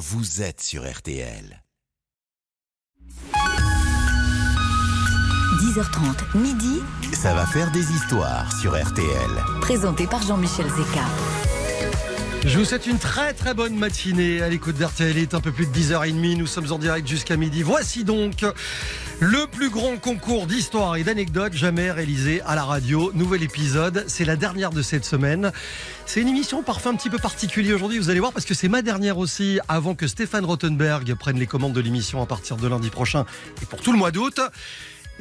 vous êtes sur RTL. 10h30, midi, Ça va faire des histoires sur RTL. présenté par Jean-Michel Zeka. Je vous souhaite une très très bonne matinée à l'écoute d'RTL. Il est un peu plus de 10h30. Nous sommes en direct jusqu'à midi. Voici donc le plus grand concours d'histoire et d'anecdotes jamais réalisé à la radio. Nouvel épisode. C'est la dernière de cette semaine. C'est une émission parfois un petit peu particulière aujourd'hui. Vous allez voir parce que c'est ma dernière aussi avant que Stéphane Rothenberg prenne les commandes de l'émission à partir de lundi prochain et pour tout le mois d'août.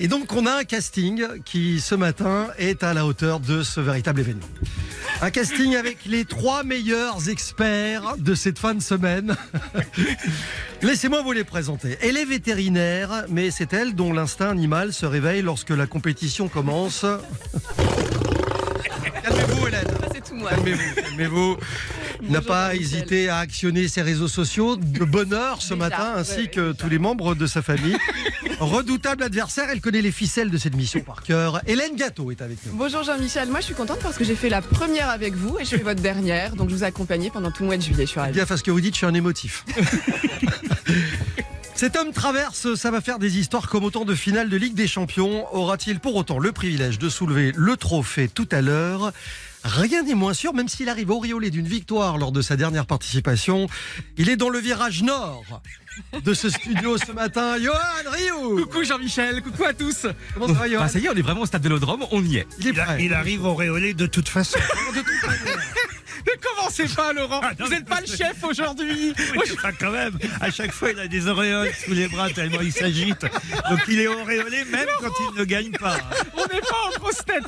Et donc on a un casting qui ce matin est à la hauteur de ce véritable événement. Un casting avec les trois meilleurs experts de cette fin de semaine. Laissez-moi vous les présenter. Elle est vétérinaire, mais c'est elle dont l'instinct animal se réveille lorsque la compétition commence. Calmez-vous Hélène. C'est tout moi. Calmez-vous, calmez-vous. N'a pas hésité à actionner ses réseaux sociaux de bonne heure ce Déjà, matin, ainsi ouais, ouais, que tous les membres de sa famille. Redoutable adversaire, elle connaît les ficelles de cette mission par cœur. Hélène Gâteau est avec nous. Bonjour Jean-Michel, moi je suis contente parce que j'ai fait la première avec vous et je fais votre dernière, donc je vous accompagne pendant tout le mois de juillet. Je suis ravie. Gaffe à ce que vous dites, je suis un émotif. Cet homme traverse, ça va faire des histoires comme autant de finales de Ligue des Champions. Aura-t-il pour autant le privilège de soulever le trophée tout à l'heure? Rien n'est moins sûr, même s'il arrive auréolé d'une victoire lors de sa dernière participation. Il est dans le virage nord de ce studio ce matin. Johan Rioux Coucou Jean-Michel, coucou à tous. Comment ça va, Johan Bah, ça y est, on est vraiment au stade Vélodrome, on y est. Il est Il, prêt. il arrive auréolé de toute façon. Ne commencez pas Laurent, Ah, non, vous n'êtes pas le chef aujourd'hui. Oui, enfin, quand même, à chaque fois, il a des auréoles sous les bras tellement il s'agite. Donc il est auréolé même quand il ne gagne pas. On n'est pas en grosse tête.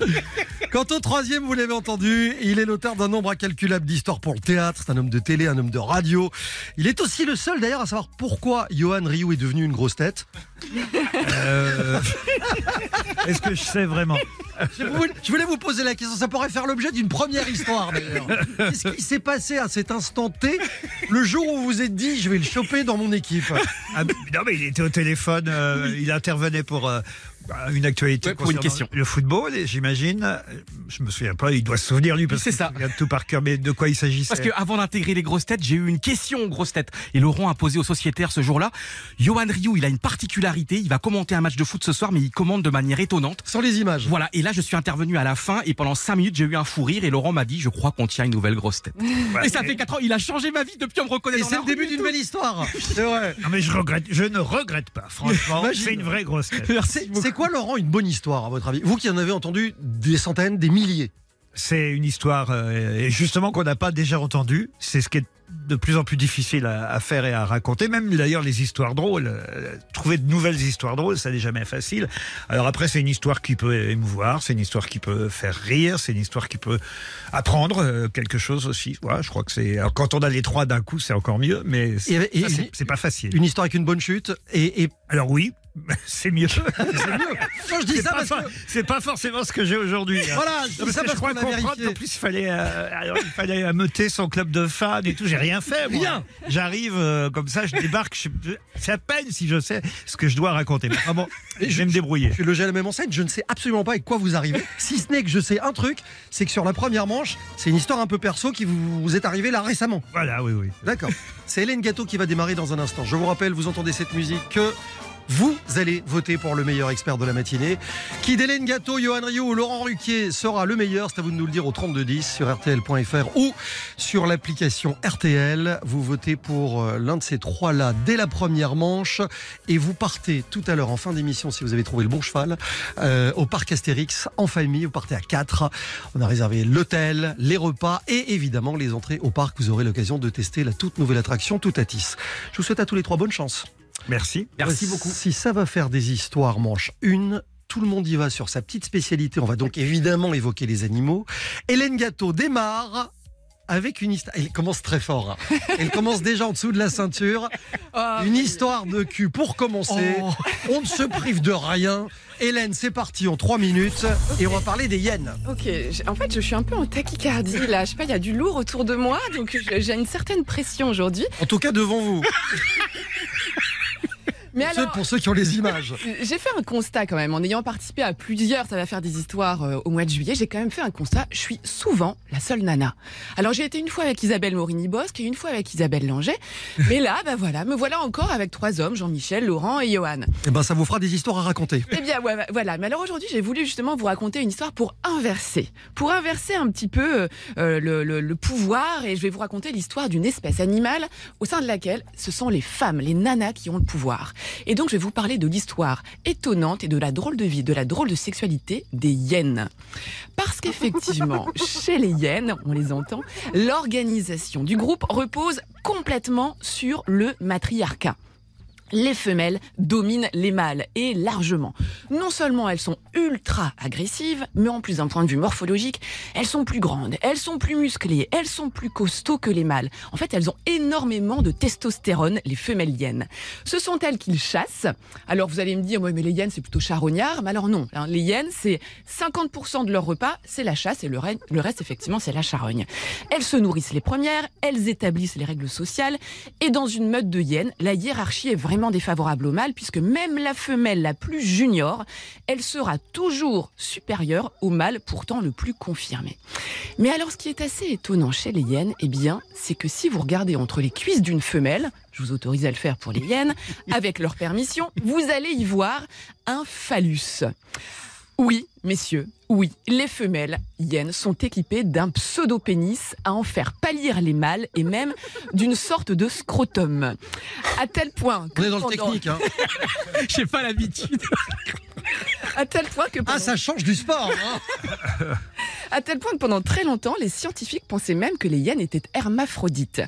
Quant au troisième, vous l'avez entendu, il est l'auteur d'un nombre incalculable d'histoires pour le théâtre. C'est un homme de télé, un homme de radio. Il est aussi le seul d'ailleurs à savoir pourquoi Johan Rioux est devenu une grosse tête. Euh, Est-ce que je sais vraiment? Je voulais, je voulais vous poser la question, ça pourrait faire l'objet d'une première histoire d'ailleurs. Qu'est-ce qui s'est passé à cet instant T, le jour où vous vous êtes dit je vais le choper dans mon équipe. Ah, Non, mais il était au téléphone, euh, il intervenait pour euh, une actualité Ouais, pour une question. Le football, j'imagine. Je me souviens pas, il doit se souvenir lui parce C'est qu'il ça. se souvient de tout par cœur, mais de quoi il s'agissait? Parce que avant d'intégrer les grosses têtes, j'ai eu une question aux grosses têtes. Et Laurent a posé aux sociétaires ce jour-là. Johan Rioux, il a une particularité. Il va commenter un match de foot ce soir, mais il commande de manière étonnante. Sans les images. Voilà. Et là, je suis intervenu à la fin et pendant cinq minutes, j'ai eu un fou rire et Laurent m'a dit, je crois qu'on tient une nouvelle grosse tête. Ouais, et ça fait quatre ans. Il a changé ma vie depuis on me reconnaît. Et c'est le début d'une belle histoire. C'est vrai. Non, mais je regrette, je ne regrette pas, franchement. C'est une vraie grosse tête. C'est c'est quoi Laurent une bonne histoire à votre avis? Vous qui en avez entendu des centaines, des milliers. C'est une histoire, euh, justement, qu'on n'a pas déjà entendue. C'est ce qui est de plus en plus difficile à, à faire et à raconter. Même d'ailleurs les histoires drôles. euh, trouver de nouvelles histoires drôles, ça n'est jamais facile. Alors après, c'est une histoire qui peut émouvoir, c'est une histoire qui peut faire rire, c'est une histoire qui peut apprendre euh, quelque chose aussi. Je crois que c'est. alors, Quand on a les trois d'un coup, c'est encore mieux, mais c'est pas facile. Une histoire avec une bonne chute. Et, et Alors oui, c'est mieux. c'est mieux. Non, je dis ça parce que. c'est pas forcément ce que j'ai aujourd'hui. hein. Voilà, je Non, ça parce je crois qu'on vérifié. qu'en plus il fallait, euh, alors, il fallait ameuter son club de fans et tout. J'ai rien fait. moi. Rien. J'arrive euh, comme ça, je débarque. je- je- C'est à peine si je sais ce que je dois raconter. Mais ah bon, je vais me débrouiller. Je suis logé à la même enseigne, je ne sais absolument pas avec quoi vous arrivez. Si ce n'est que je sais un truc, c'est que sur la première manche, c'est une histoire un peu perso qui vous, vous est arrivée là récemment. Voilà, oui, oui. D'accord. C'est Hélène Gâteau qui va démarrer dans un instant. Je vous rappelle, vous entendez cette musique, que vous allez voter pour le meilleur expert de la matinée. Qui d'Hélène Gâteau, Johan Rio ou Laurent Ruquier sera le meilleur C'est à vous de nous le dire au 3210 sur RTL.fr ou sur l'application RTL. Vous votez pour euh, l'un de ces trois-là dès la première manche et vous partez tout à l'heure en fin d'émission si vous avez trouvé le bon cheval euh, au parc Astérix en famille. Vous partez à 4. On a réservé l'hôtel, les repas et évidemment les entrées au parc. Vous aurez l'occasion de tester la toute nouvelle attraction Toutatis. Je vous souhaite à tous les trois bonne chance. Merci. Merci beaucoup. Si ça va faire des histoires manche une, tout le monde y va sur sa petite spécialité. On va donc évidemment évoquer les animaux. Hélène Gâteau démarre avec une histoire. Elle commence très fort. hein. Elle commence déjà en dessous de la ceinture. Ah, Une histoire de cul pour commencer. Oh. On ne se prive de rien. Hélène, c'est parti en trois minutes et on va parler des hyènes. Ok, en fait je suis un peu en tachycardie là, je sais pas, il y a du lourd autour de moi, donc j'ai une certaine pression aujourd'hui. En tout cas devant vous. Mais Ceux- alors, pour ceux qui ont les images. j'ai fait un constat quand même, en ayant participé à plusieurs, ça va faire des histoires euh, au mois de juillet, j'ai quand même fait un constat, je suis souvent la seule nana. Alors j'ai été une fois avec Isabelle Morini-Bosque et une fois avec Isabelle Langer, mais là, bah voilà, me voilà encore avec trois hommes, Jean-Michel, Laurent et Johan. Eh ben, ça vous fera des histoires à raconter. Eh bien, ouais, voilà. Mais alors aujourd'hui, j'ai voulu justement vous raconter une histoire pour inverser, pour inverser un petit peu euh, le, le- le pouvoir. Et je vais vous raconter l'histoire d'une espèce animale au sein de laquelle ce sont les femmes, les nanas qui ont le pouvoir. Et donc, je vais vous parler de l'histoire étonnante et de la drôle de vie, de la drôle de sexualité des hyènes. Parce qu'effectivement, chez les hyènes, on les entend, l'organisation du groupe repose complètement sur le matriarcat les femelles dominent les mâles et largement. Non seulement elles sont ultra agressives, mais en plus d'un point de vue morphologique, elles sont plus grandes, elles sont plus musclées, elles sont plus costauds que les mâles. En fait, elles ont énormément de testostérone, les femelles hyènes. Ce sont elles qu'ils chassent. Alors vous allez me dire, ouais, mais les hyènes c'est plutôt charognard, mais alors non. hein. les hyènes c'est 50% de leur repas, c'est la chasse et le, re- le reste effectivement c'est la charogne. Elles se nourrissent les premières, elles établissent les règles sociales et dans une meute de hyènes, la hiérarchie est vraiment défavorable au mâle puisque même la femelle la plus junior, elle sera toujours supérieure au mâle pourtant le plus confirmé. Mais alors ce qui est assez étonnant chez les hyènes, eh bien, c'est que si vous regardez entre les cuisses d'une femelle, je vous autorise à le faire pour les hyènes, avec leur permission, vous allez y voir un phallus. Oui, messieurs, oui, les femelles hyènes sont équipées d'un pseudo-pénis à en faire pâlir les mâles et même d'une sorte de scrotum. À tel point que On est dans le technique. Hein. J'ai pas l'habitude. À tel point que Ah, pendant, ça change du sport. hein. à tel point que pendant très longtemps, les scientifiques pensaient même que les hyènes étaient hermaphrodites.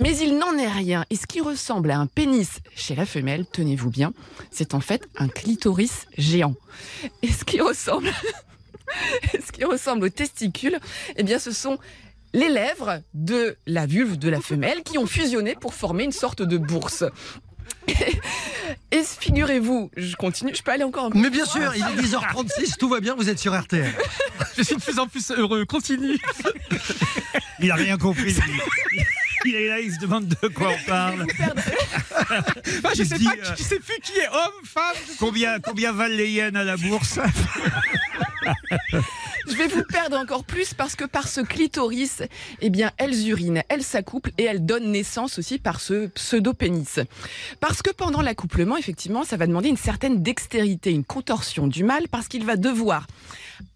Mais il n'en est rien. Et ce qui ressemble à un pénis chez la femelle, tenez-vous bien, c'est en fait un clitoris géant. Et ce qui ressemble, ce qui ressemble aux testicules, eh bien, ce sont les lèvres de la vulve de la femelle qui ont fusionné pour former une sorte de bourse. Et figurez-vous, je continue, je peux aller encore un peu Mais bien sûr, il est 10h36, tout va bien, vous êtes sur RTL. Je suis de plus en plus heureux. Continue. Il a rien compris. lui. Il est là, il se demande de quoi on parle. Bah, je Il sais se dit, pas, je sais plus qui est homme, femme. Combien, combien valent les hyènes à la bourse? Je vais vous perdre encore plus parce que par ce clitoris, eh bien, elles urinent, elles s'accouplent et elles donnent naissance aussi par ce pseudo-pénis. Parce que pendant l'accouplement, effectivement, ça va demander une certaine dextérité, une contorsion du mâle parce qu'il va devoir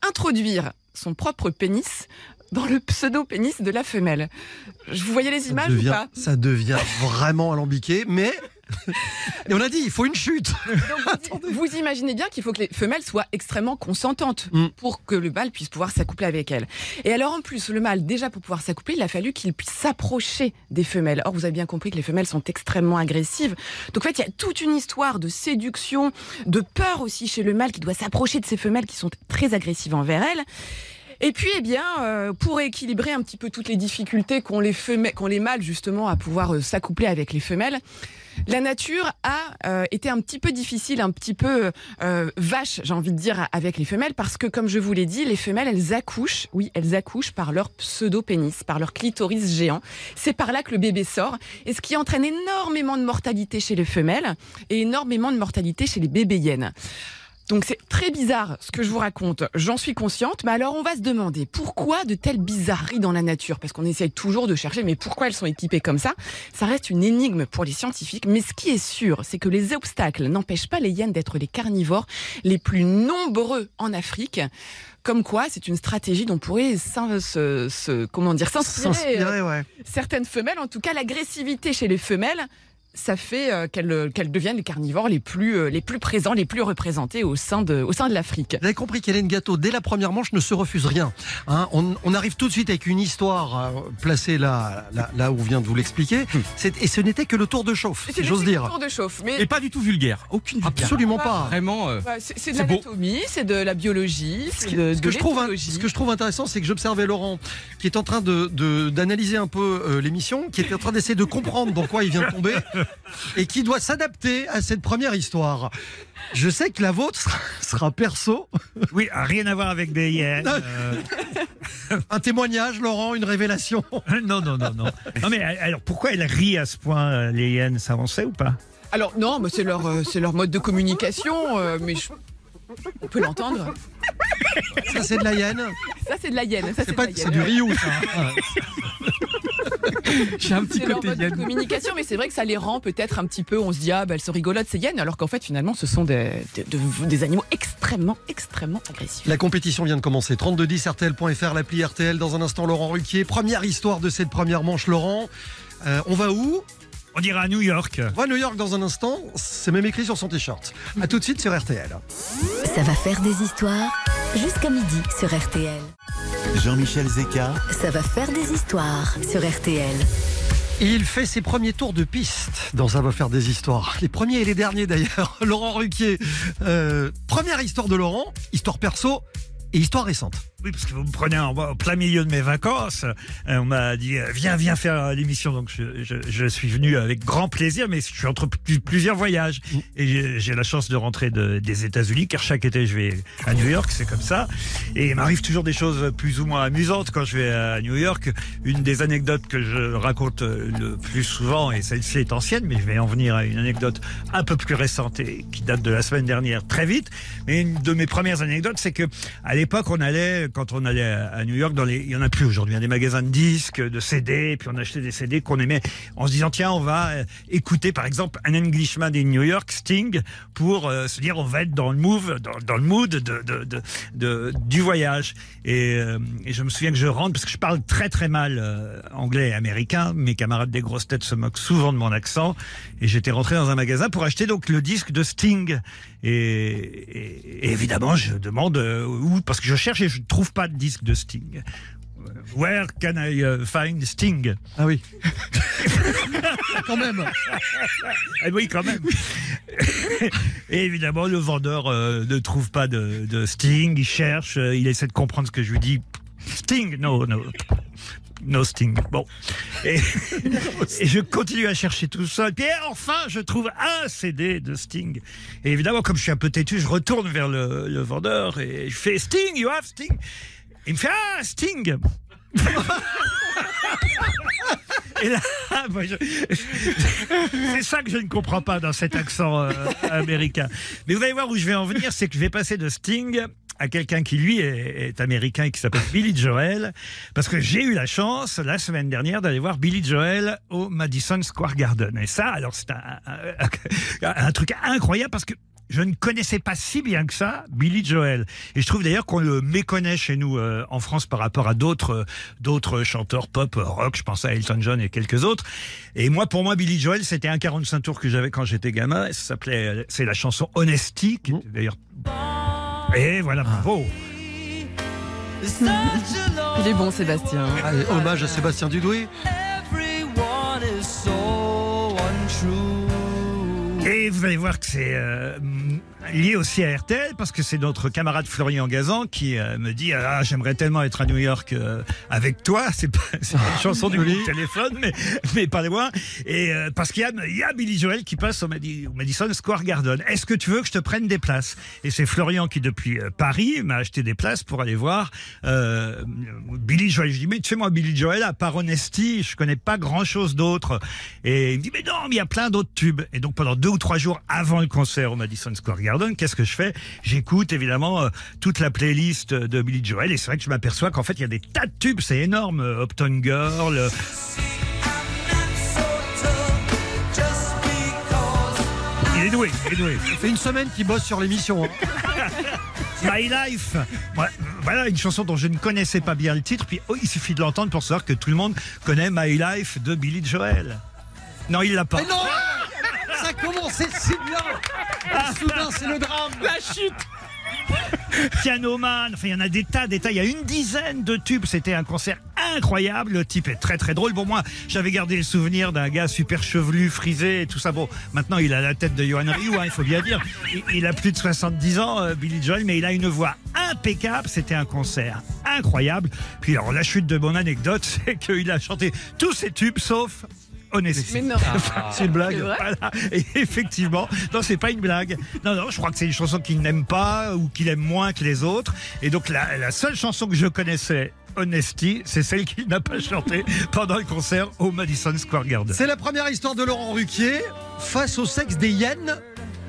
introduire son propre pénis dans le pseudo-pénis de la femelle. Je- Vous voyez les images ou devient, pas? ça devient vraiment alambiqué, mais. Et on a dit, il faut une chute. Donc, vous, vous imaginez bien qu'il faut que les femelles soient extrêmement consentantes Mm. pour que le mâle puisse pouvoir s'accoupler avec elles. Et alors en plus, le mâle, déjà pour pouvoir s'accoupler, il a fallu qu'il puisse s'approcher des femelles. Or, vous avez bien compris que les femelles sont extrêmement agressives. Donc en fait, il y a toute une histoire de séduction, de peur aussi chez le mâle qui doit s'approcher de ces femelles qui sont très agressives envers elles. Et puis, eh bien, euh, pour équilibrer un petit peu toutes les difficultés qu'ont les, femelles, les mâles justement à pouvoir euh, s'accoupler avec les femelles, la nature a euh, été un petit peu difficile, un petit peu euh, vache, j'ai envie de dire, avec les femelles, parce que, comme je vous l'ai dit, les femelles, elles accouchent, oui, elles accouchent par leur pseudo-pénis, par leur clitoris géant. C'est par là que le bébé sort, et ce qui entraîne énormément de mortalité chez les femelles et énormément de mortalité chez les bébés hyènes. Donc c'est très bizarre ce que je vous raconte, j'en suis consciente, mais alors on va se demander pourquoi de telles bizarreries dans la nature? Parce qu'on essaye toujours de chercher, mais pourquoi elles sont équipées comme ça? Ça reste une énigme pour les scientifiques, mais ce qui est sûr, c'est que les obstacles n'empêchent pas les hyènes d'être les carnivores les plus nombreux en Afrique. Comme quoi, c'est une stratégie dont pourrait se, se- comment dire, s'inspirer euh, S'inspirer, ouais. certaines femelles. En tout cas, l'agressivité chez les femelles, ça fait euh, qu'elles qu'elles deviennent les carnivores les plus, euh, les plus présents, les plus représentés au sein de, au sein de l'Afrique. Vous avez compris qu'Hélène Gâteau, dès la première manche, ne se refuse rien. Hein, on, on arrive tout de suite avec une histoire euh, placée là, là, là où vient de vous l'expliquer. C'est- Et ce n'était que le tour de chauffe, si j'ose dire. un tour de chauffe, mais Et pas du tout vulgaire. Aucune vulgaire. Absolument pas. Vraiment. euh, c'est de l'anatomie, c'est de la biologie, Ce c'est que, de, ce de que je trouve, l'éthologie. ce que je trouve intéressant, c'est que j'observais Laurent, qui est en train de de- d'analyser un peu euh, l'émission, qui est en train d'essayer de comprendre dans quoi il vient de tomber, et qui doit s'adapter à cette première histoire. Je sais que la vôtre sera, sera perso. Oui, rien à voir avec des hyènes. Non. euh, Un témoignage, Laurent, une révélation. non, non, non, non. Non, mais alors pourquoi elle rit à ce point, euh, les hyènes Ça, on sait ou pas? Alors non, mais c'est leur, euh, c'est leur mode de communication, euh, mais je- on peut l'entendre. Ça, c'est de la hyène. Ça c'est de la hyène. Ça C'est pas, de la c'est hyène, du. Ryu, ça. J'ai un petit C'est côté Yann. communication, mais c'est vrai que ça les rend peut-être un petit peu. On se dit ah bah elles sont rigolotes ces hyènes, alors qu'en fait finalement ce sont des, des, de- des animaux extrêmement extrêmement agressifs. La compétition vient de commencer. 3210 RTL.fr, l'appli RTL. Dans un instant, Laurent Ruquier. Première histoire de cette première manche, Laurent. Euh, on va où? On ira à New York. On va à New York dans un instant. C'est même écrit sur son t-shirt. A tout de suite sur RTL. Ça va faire des histoires jusqu'à midi sur RTL. Jean-Michel Zeka, Ça va faire des histoires sur RTL. Il fait ses premiers tours de piste dans Ça va faire des histoires. Les premiers et les derniers d'ailleurs. Laurent Ruquier. Euh, première histoire de Laurent, histoire perso et histoire récente. Oui, parce que vous me prenez en, en plein milieu de mes vacances. Euh, on m'a dit, euh, viens, viens faire l'émission. Donc, je, je- je suis venu avec grand plaisir, mais je suis entre pl- plusieurs voyages. Et j'ai- la chance de rentrer de- des États-Unis, car chaque été, je vais à New York, c'est comme ça. Et il m'arrive toujours des choses plus ou moins amusantes quand je vais à New York. Une des anecdotes que je raconte euh, le plus souvent, et celle-ci est ancienne, mais je vais en venir à une anecdote un peu plus récente et qui date de la semaine dernière, très vite. Mais une de mes premières anecdotes, c'est que à l'époque, on allait, quand on allait à New York, il y en a plus aujourd'hui, il y a des magasins de disques, de CD, puis on achetait des CD qu'on aimait en se disant tiens, on va euh, écouter par exemple un Englishman in New York, Sting, pour euh, se dire on va être dans le move, dans, le mood du voyage. Et, euh, et je me souviens que je rentre parce que je parle très très mal anglais et américain. Mes camarades des grosses têtes se moquent souvent de mon accent. Et j'étais rentré dans un magasin pour acheter donc le disque de Sting. Et, et- évidemment, je demande où parce que je cherche et je ne trouve pas de disque de Sting. Where can I uh, find Sting? Ah oui. Quand même. Ah oui, quand même. Et évidemment, le vendeur euh, ne trouve pas de, de Sting. Il cherche, euh, il essaie de comprendre ce que je lui dis. Sting, no, no. No Sting. Bon. Et, je continue à chercher tout ça. Et enfin, je trouve un CD de Sting. Et évidemment, comme je suis un peu têtu, je retourne vers le, vendeur et je fais Sting, you have Sting. Il me fait Ah, Sting Et là, c'est ça que je ne comprends pas dans cet accent euh, américain. Mais vous allez voir où je vais en venir, c'est que je vais passer de Sting à quelqu'un qui lui est, est américain et qui s'appelle Billy Joel, parce que j'ai eu la chance la semaine dernière d'aller voir Billy Joel au Madison Square Garden. Et ça, alors c'est un, un- un truc incroyable parce que je ne connaissais pas si bien que ça Billy Joel. Et je trouve d'ailleurs qu'on le méconnaît chez nous euh, en France par rapport à d'autres euh, d'autres chanteurs pop euh, rock. Je pense à Elton John et quelques autres. Et moi, pour moi, Billy Joel, c'était un 45 tours que j'avais quand j'étais gamin. Ça s'appelait, euh, c'est la chanson Honesty, qui était d'ailleurs. Et voilà, bravo. Il est bon Sébastien. Allez, hommage à Sébastien Dudoué. Et vous allez voir que c'est euh, lié aussi à RTL parce que c'est notre camarade Florian Gazan qui euh, me dit ah j'aimerais tellement être à New York euh, avec toi. C'est pas c'est pas une chanson du Joli. téléphone mais mais pas loin. Et euh, parce qu'il y a il y a Billy Joel qui passe au, Madi- au Madison Square Garden. Est-ce que tu veux que je te prenne des places? Et c'est Florian qui depuis euh, Paris m'a acheté des places pour aller voir euh, Billy Joel. Je dis mais tu sais moi Billy Joel à part Honesty je connais pas grand chose d'autre. Et il me dit mais non mais il y a plein d'autres tubes. Et donc pendant deux ou trois jours avant le concert au Madison Square Garden qu'est-ce que je fais? J'écoute évidemment euh, toute la playlist de Billy Joel et c'est vrai que je m'aperçois qu'en fait il y a des tas de tubes c'est énorme euh, Upton Girl euh, il est doué il est doué Ça fait une semaine qu'il bosse sur l'émission. hein. My Life. Ouais, voilà une chanson dont je ne connaissais pas bien le titre. Puis oh, il suffit de l'entendre pour savoir que tout le monde connaît My Life de Billy Joel. Non, il l'a pas. Mais non Ça commençait si bien Et Soudain, c'est le drame. La chute. Piano Man. Enfin, il y en a des tas, des tas. Il y a une dizaine de tubes. C'était un concert incroyable. Le type est très très drôle. Bon, moi, j'avais gardé le souvenir d'un gars super chevelu, frisé et tout ça. Bon, maintenant, il a la tête de Johan Ryu, hein, il faut bien dire. Il, il a plus de 70 ans, euh, Billy Joel, mais il a une voix impeccable. C'était un concert incroyable. Puis, alors, la chute de mon anecdote, c'est qu'il a chanté tous ses tubes sauf Honesty. Mais non. C'est une blague. C'est vrai Voilà. Et effectivement, non, c'est pas une blague. Non, non, je crois que c'est une chanson qu'il n'aime pas ou qu'il aime moins que les autres. Et donc, la, la seule chanson que je connaissais Honesty, c'est celle qu'il n'a pas chantée pendant le concert au Madison Square Garden. C'est la première histoire de Laurent Ruquier. Face au sexe des hyènes,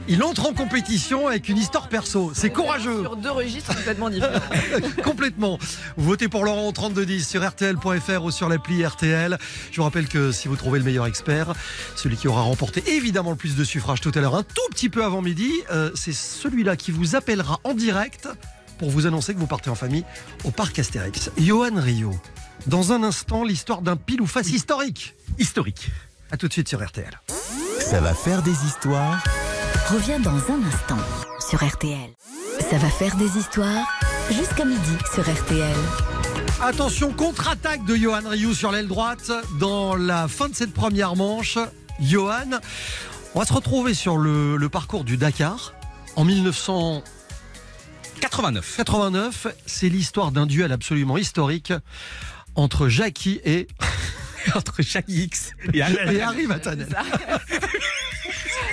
il entre en compétition avec une histoire perso. C'est courageux. Sur deux registres complètement différents. Complètement. Votez pour Laurent au 3210 sur RTL.fr ou sur l'appli RTL. Je vous rappelle que si vous trouvez le meilleur expert, celui qui aura remporté évidemment le plus de suffrages tout à l'heure, un tout petit peu avant midi, euh, c'est celui-là qui vous appellera en direct pour vous annoncer que vous partez en famille au parc Astérix. Johan Rio. Dans un instant, l'histoire d'un pile ou face historique. Historique. A tout de suite sur RTL. Ça va faire des histoires. Revient dans un instant sur RTL. Ça va faire des histoires jusqu'à midi sur RTL. Attention, contre-attaque de Johan Rioux sur l'aile droite dans la fin de cette première manche. Johan, on va se retrouver sur le, le parcours du Dakar en 1989. 89. C'est l'histoire d'un duel absolument historique entre Jackie et, Entre chaque X et Harry Vatanen.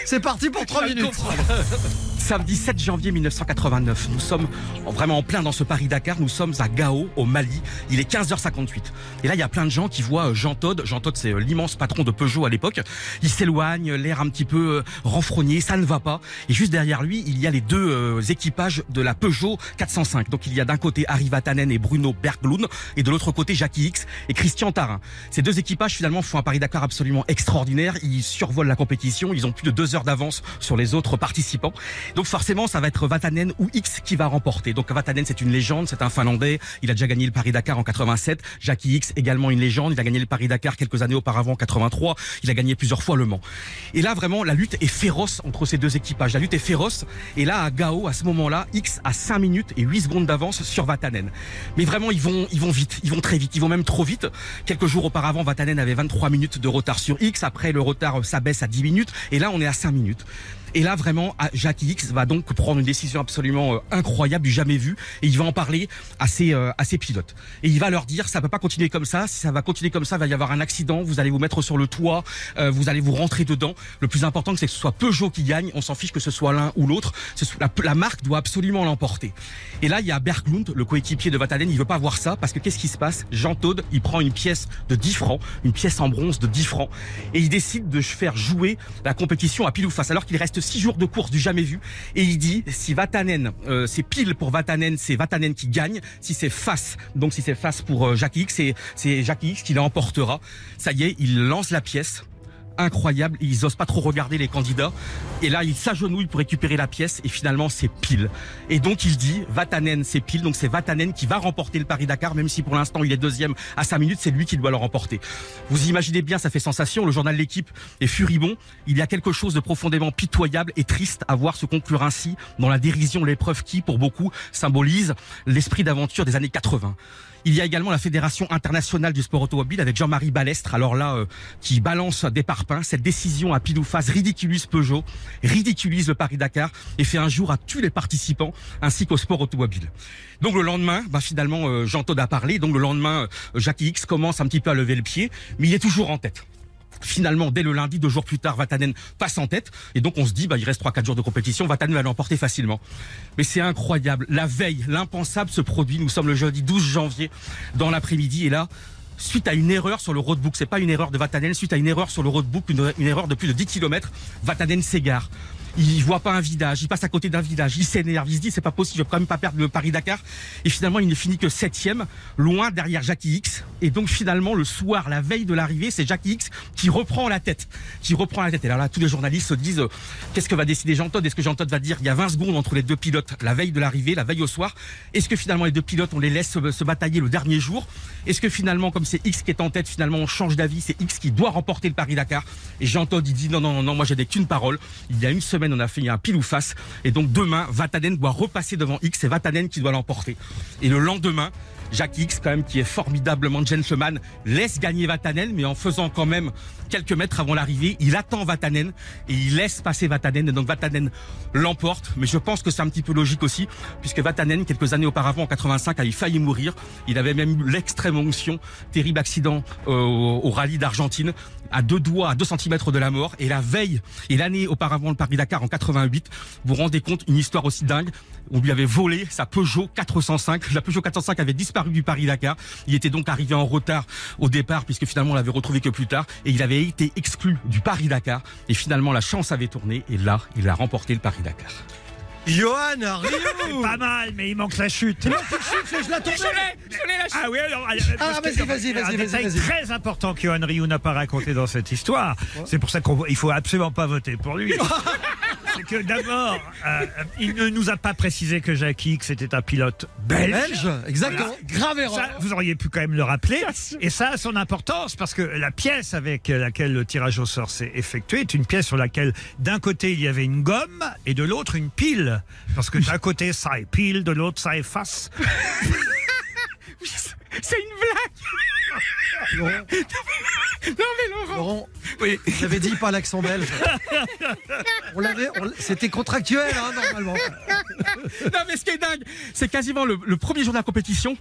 C'est parti pour 3 minutes. Samedi 7 janvier 1989, nous sommes en- vraiment en plein dans ce Paris-Dakar, nous sommes à Gao, au Mali, il est 15h58. Et là, il y a plein de gens qui voient euh, Jean Todt, Jean Todt c'est euh, l'immense patron de Peugeot à l'époque, il s'éloigne, l'air un petit peu euh, renfrogné, ça ne va pas. Et juste derrière lui, il y a les deux euh, équipages de la Peugeot 405. Donc il y a d'un côté Harry Vatanen et Bruno Berglund, et de l'autre côté Jackie X et Christian Tarin. Ces deux équipages finalement font un Paris-Dakar absolument extraordinaire, ils survolent la compétition, ils ont plus de deux heures d'avance sur les autres participants. Donc forcément, ça va être Vatanen ou X qui va remporter. Donc Vatanen, c'est une légende, c'est un Finlandais. Il a déjà gagné le Paris-Dakar en 87. Jackie X, également une légende. Il a gagné le Paris-Dakar quelques années auparavant, en 83. Il a gagné plusieurs fois Le Mans. Et là, vraiment, la lutte est féroce entre ces deux équipages. La lutte est féroce. Et là, à Gao, à ce moment-là, X a 5 minutes et 8 secondes d'avance sur Vatanen. Mais vraiment, ils vont, ils vont vite. Ils vont très vite. Ils vont même trop vite. Quelques jours auparavant, Vatanen avait 23 minutes de retard sur X. Après, le retard euh, s'abaisse à 10 minutes. Et là, on est à 5 minutes. Et là, vraiment, à- Jackie X va donc prendre une décision absolument euh, incroyable, du jamais vu, et il va en parler à ses, euh, à ses pilotes. Et il va leur dire, ça peut pas continuer comme ça. Si ça va continuer comme ça, il va y avoir un accident. Vous allez vous mettre sur le toit, euh, vous allez vous rentrer dedans. Le plus important, c'est que ce soit Peugeot qui gagne. On s'en fiche que ce soit l'un ou l'autre. La, marque doit absolument l'emporter. Et là, il y a Berglund, le coéquipier de Vatanen. Il veut pas voir ça parce que qu'est-ce qui se passe? Jean Todt, il prend une pièce de 10 francs, une pièce en bronze de 10 francs, et il décide de faire jouer la compétition à pile ou face, alors qu'il reste 6 jours de course du jamais vu. Et il dit, si Vatanen, euh, c'est pile pour Vatanen, c'est Vatanen qui gagne. Si c'est face, donc si c'est face pour euh, Jackie X, c'est, c'est Jackie X qui l'emportera. Ça y est, il lance la pièce incroyable. Ils osent pas trop regarder les candidats. Et là, il s'agenouille pour récupérer la pièce. Et finalement, c'est pile. Et donc, il dit, Vatanen, c'est pile. Donc, c'est Vatanen qui va remporter le Paris-Dakar, même si pour l'instant, il est deuxième à 5 minutes. C'est lui qui doit le remporter. Vous imaginez bien, ça fait sensation. Le journal L'équipe est furibond. Il y a quelque chose de profondément pitoyable et triste à voir se conclure ainsi dans la dérision, l'épreuve qui, pour beaucoup, symbolise l'esprit d'aventure des années 80. Il y a également la Fédération internationale du sport automobile avec Jean-Marie Balestre, alors là, euh, qui balance des parpaings. Cette décision à pile ou face ridiculise Peugeot, ridiculise le Paris-Dakar et fait un jour à tous les participants ainsi qu'au sport automobile. Donc le lendemain, bah finalement, euh, Jean Todt a parlé. Donc le lendemain, euh, Jackie X commence un petit peu à lever le pied, mais il est toujours en tête. Finalement, dès le lundi, deux jours plus tard, Vatanen passe en tête. Et donc, on se dit, bah, il reste trois, quatre jours de compétition. Vatanen va l'emporter facilement. Mais c'est incroyable. La veille, l'impensable se produit. Nous sommes le jeudi 12 janvier dans l'après-midi. Et là, suite à une erreur sur le roadbook, c'est pas une erreur de Vatanen, suite à une erreur sur le roadbook, une, une erreur de plus de 10 km, Vatanen s'égare. Il voit pas un village, il passe à côté d'un village, il s'énerve, il se dit c'est pas possible, je vais quand même pas perdre le Paris-Dakar. Et finalement, il ne finit que septième, loin derrière Jackie X. Et donc finalement, le soir, la veille de l'arrivée, c'est Jackie X qui reprend la tête, qui reprend la tête. Et là, là tous les journalistes se disent euh, qu'est-ce que va décider Jean Todt Est-ce que Jean Todt va dire il y a 20 secondes entre les deux pilotes, la veille de l'arrivée, la veille au soir? Est-ce que finalement les deux pilotes, on les laisse se, se batailler le dernier jour? Est-ce que finalement, comme c'est X qui est en tête, finalement on change d'avis, c'est X qui doit remporter le Paris-Dakar Et Jean Todt, il dit non, non, non, non, moi j'ai des qu'une parole. Il y a une semaine, on a fait un pile ou face. Et donc demain, Vatanen doit repasser devant X, c'est Vatanen qui doit l'emporter. Et le lendemain, Jackie X, quand même, qui est formidablement gentleman, laisse gagner Vatanen, mais en faisant quand même quelques mètres avant l'arrivée, il attend Vatanen et il laisse passer Vatanen. Donc Vatanen l'emporte. Mais je pense que c'est un petit peu logique aussi, puisque Vatanen, quelques années auparavant, en 85, avait failli mourir. Il avait même eu l'extrême onction, terrible accident euh, au, rallye d'Argentine, à deux doigts, à deux centimètres de la mort. Et la veille, et l'année auparavant, le Paris-Dakar, Dakar en 88. Vous vous rendez compte, une histoire aussi dingue. On lui avait volé sa Peugeot 405. La Peugeot 405 avait disparu du Paris-Dakar. Il était donc arrivé en retard au départ puisque finalement on l'avait retrouvé que plus tard et il avait été exclu du Paris-Dakar. Et finalement la chance avait tourné et là il a remporté le Paris-Dakar. Johan Rioux Pas mal, mais il manque la chute. Je la tombée Ah oui, alors. Ah, vas-y, vas-y, vas-y, Un détail très important que Johan Rioux n'a pas raconté dans cette histoire. C'est pour ça qu'il faut absolument pas voter pour lui. C'est que d'abord, euh, il ne nous a pas précisé que Jackie X était un pilote belge. Belge, exactement. Grave erreur. Ça, vous auriez pu quand même le rappeler. Et ça a son importance parce que la pièce avec laquelle le tirage au sort s'est effectué est une pièce sur laquelle d'un côté il y avait une gomme et de l'autre une pile. Parce que d'un côté ça est pile, de l'autre ça efface. C'est une blague Laurent, Non mais Laurent Laurent, oui, j'avais dit pas l'accent belge. On l'avait, c'était contractuel, hein, normalement. Non mais ce qui est dingue, c'est quasiment le, le premier jour de la compétition.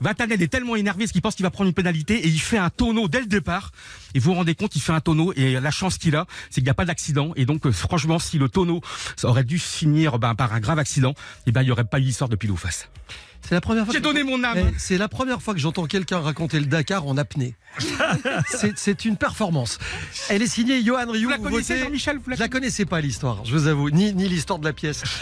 Vatanel est tellement énervé parce qu'il pense qu'il va prendre une pénalité et il fait un tonneau dès le départ. Et vous vous rendez compte, il fait un tonneau et la chance qu'il a, c'est qu'il n'y a pas d'accident. Et donc euh, franchement, si le tonneau aurait dû finir ben, par un grave accident, et ben il n'y aurait pas eu l'histoire de pile ou face. C'est la première fois. J'ai que- donné mon âme. Eh, C'est la première fois que j'entends quelqu'un raconter le Dakar en apnée. C'est- une performance. Elle est signée Johan Rioux. Vous la connaissez Jean-Michel la Je la connaissais pas l'histoire, je vous avoue, ni, ni l'histoire de la pièce.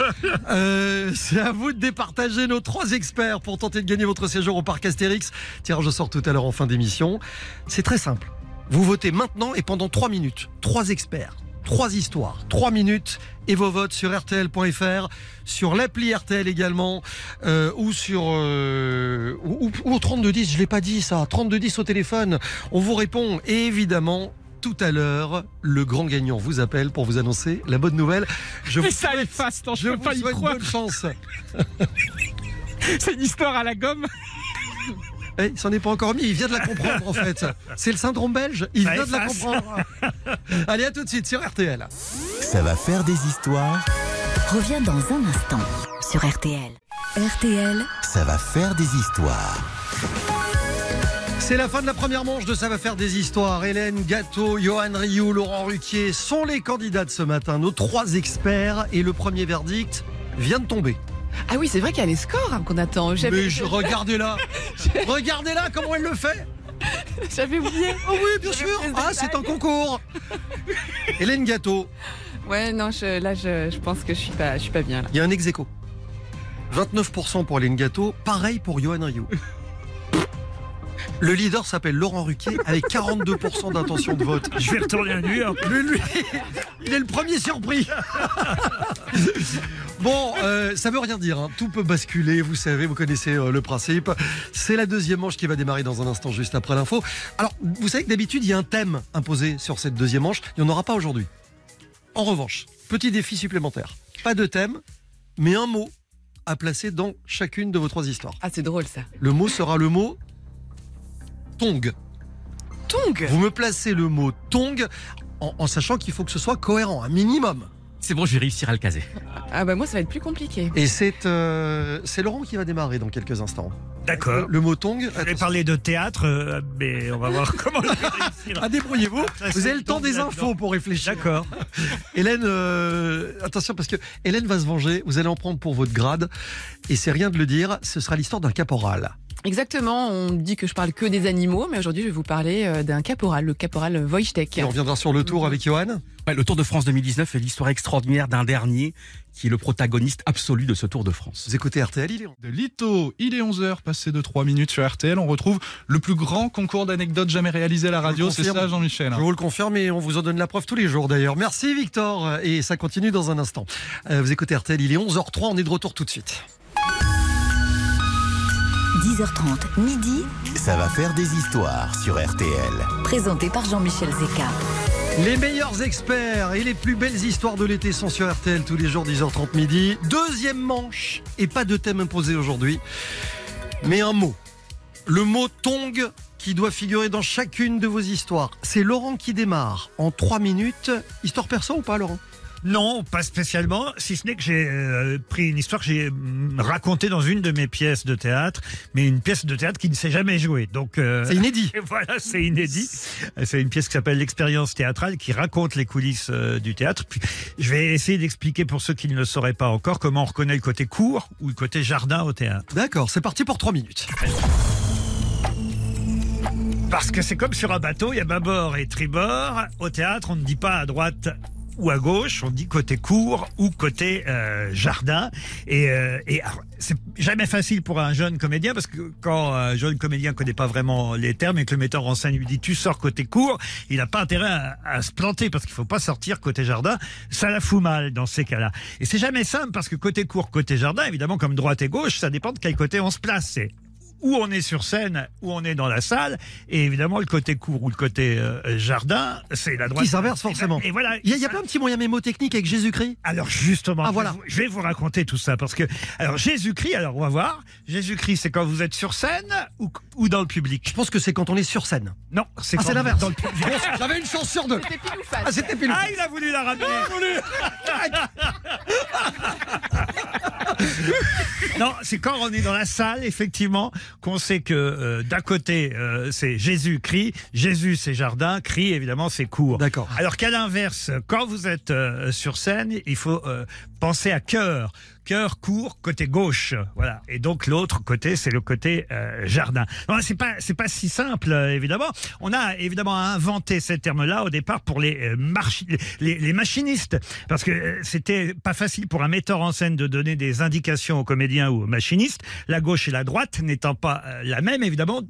Euh, c'est à vous de départager nos trois experts pour tenter de gagner votre séjour au parc Astérix. Tirage au sort tout à l'heure en fin d'émission. C'est très simple. Vous votez maintenant et pendant trois minutes. Trois experts, trois histoires, trois minutes et vos votes sur RTL.fr, sur l'appli RTL également, euh, ou sur euh, ou, ou- au 3210. Je l'ai pas dit ça. 3210 au téléphone. On vous répond et évidemment. Tout à l'heure, le grand gagnant vous appelle pour vous annoncer la bonne nouvelle. Je vous Mais ça efface, non, je, je peux vous pas y souhaite croire. bonne chance. C'est une histoire à la gomme. Eh, il s'en est pas encore mis, il vient de la comprendre en fait. C'est le syndrome belge, il Ça vient de la comprendre. Allez, à tout de suite sur RTL. Ça va faire des histoires. Revient dans un instant sur RTL. RTL, Ça va faire des histoires. C'est la fin de la première manche de Ça va faire des histoires. Hélène Gâteau, Johan Rioux, Laurent Ruquier sont les candidats de ce matin, nos trois experts. Et le premier verdict vient de tomber. Ah oui, c'est vrai qu'il y a les scores hein, qu'on attend. Mais je- regardez-là Regardez-là comment elle le fait j'avais oublié. Oh oui, bien sûr Ah, c'est un concours Hélène Gâteau, Ouais, non, je- là, je, je pense que je suis pas, je suis pas bien là. il y a un ex aequo. 29% pour Hélène Gâteau, pareil pour Johan Rioux. Le leader s'appelle Laurent Ruquier avec 42% d'intention de vote. Je vais retourner à New York. Lui, lui, il est le premier surpris. Bon, euh, ça veut rien dire. hein. Tout peut basculer. Vous savez, vous connaissez euh, le principe. C'est la deuxième manche qui va démarrer dans un instant, juste après l'info. Alors, vous savez que d'habitude, il y a un thème imposé sur cette deuxième manche. Il n'y en aura pas aujourd'hui. En revanche, petit défi supplémentaire. Pas de thème, mais un mot à placer dans chacune de vos trois histoires. Ah, c'est drôle ça. Le mot sera le mot tong. Tong Vous me placez le mot tong en, en sachant qu'il faut que ce soit cohérent, un minimum. C'est bon, je vais réussir à le caser. Ah bah moi, ça va être plus compliqué. Et c'est euh, c'est Laurent qui va démarrer dans quelques instants. D'accord. Le mot tong. Je vais parler de théâtre, euh, mais on va voir comment je vais réussir. Ah, débrouillez-vous. Vous avez le temps des infos pour réfléchir. D'accord. Hélène, euh, attention parce que Hélène va se venger. Vous allez en prendre pour votre grade. Et c'est rien de le dire. Ce sera l'histoire d'un caporal. Exactement, on dit que je parle que des animaux, mais aujourd'hui, je vais vous parler euh, d'un caporal, le caporal Wojtek. Et on reviendra sur le tour avec Johan. Ouais, le Tour de France 2019 est l'histoire extraordinaire d'un dernier qui est le protagoniste absolu de ce Tour de France. Vous écoutez RTL, il est de Lito. Il est 11h, passé de 3 minutes sur RTL. On retrouve le plus grand concours d'anecdotes jamais réalisé à la radio. C'est confirme. ça, Jean-Michel. Je vous le confirme et on vous en donne la preuve tous les jours d'ailleurs. Merci Victor et ça continue dans un instant. Euh, vous écoutez RTL, il est 11h03, on est de retour tout de suite. 10h30, midi, Ça va faire des histoires sur RTL. présenté par Jean-Michel Zeka. Les meilleurs experts et les plus belles histoires de l'été sont sur RTL tous les jours 10h30 midi. Deuxième manche et pas de thème imposé aujourd'hui, mais un mot. Le mot tong qui doit figurer dans chacune de vos histoires. C'est Laurent qui démarre en 3 minutes. Histoire perso ou pas Laurent? Non, pas spécialement, si ce n'est que j'ai euh, pris une histoire que j'ai hum, racontée dans une de mes pièces de théâtre, mais une pièce de théâtre qui ne s'est jamais jouée. Donc euh, C'est inédit. voilà, c'est inédit. C'est une pièce qui s'appelle L'expérience théâtrale qui raconte les coulisses euh, du théâtre. Puis je vais essayer d'expliquer pour ceux qui ne le sauraient pas encore comment on reconnaît le côté court ou le côté jardin au théâtre. D'accord, c'est parti pour 3 minutes. Parce que c'est comme sur un bateau, il y a bâbord et tribord. Au théâtre, on ne dit pas à droite ou à gauche, on dit côté court ou côté euh, jardin. Et, euh, et c'est jamais facile pour un jeune comédien parce que quand un jeune comédien connaît pas vraiment les termes et que le metteur en scène lui dit tu sors côté court, il n'a pas intérêt à, se planter parce qu'il faut pas sortir côté jardin. Ça la fout mal dans ces cas-là. Et c'est jamais simple parce que côté court, côté jardin, évidemment comme droite et gauche, ça dépend de quel côté on se place. Où on est sur scène, où on est dans la salle, et évidemment le côté court ou le côté euh, jardin, c'est la droite. Qui s'inverse forcément. Et voilà. Il n'y a, pas un petit moyen mémotechnique avec Jésus-Christ Alors justement, Ah, je vais voilà. vous- je vais vous raconter tout ça parce que alors Jésus-Christ, alors on va voir. Jésus-Christ, c'est quand vous êtes sur scène ou, ou dans le public? Je pense que c'est quand on est sur scène. Non, c'est Ah, l'inverse. dans le public. J'avais une chance sur deux. C'était pile ou face. Ah, c'était pile. Ah, il a voulu la ramener. non, c'est quand on est dans la salle, effectivement, qu'on sait que euh, d'un côté, euh, c'est Jésus crie, Jésus c'est jardin, crie évidemment c'est court. D'accord. Alors qu'à l'inverse, quand vous êtes euh, sur scène, il faut penser à cœur. Cœur court côté gauche, voilà. Et donc l'autre côté, c'est le côté euh, jardin. C'est pas c'est pas si simple euh, évidemment. On a évidemment inventé ces termes-là au départ pour les euh, marchi- les, les machinistes parce que c'était pas facile pour un metteur en scène de donner des indications aux comédiens ou aux machinistes. La gauche et la droite n'étant pas la même évidemment,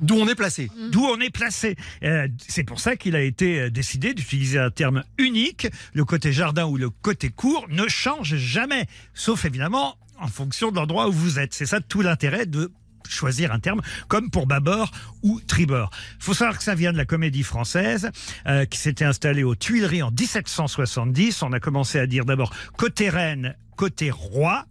D'où on est placé. d'où on est placé. Euh, c'est pour ça qu'il a été décidé d'utiliser un terme unique. Le côté jardin ou le côté court ne change jamais, sauf évidemment en fonction de l'endroit où vous êtes. C'est ça tout l'intérêt de choisir un terme comme pour bâbord ou tribord. faut savoir que ça vient de la comédie française euh, qui s'était installée aux Tuileries en 1770. On a commencé à dire d'abord côté reine côté roi,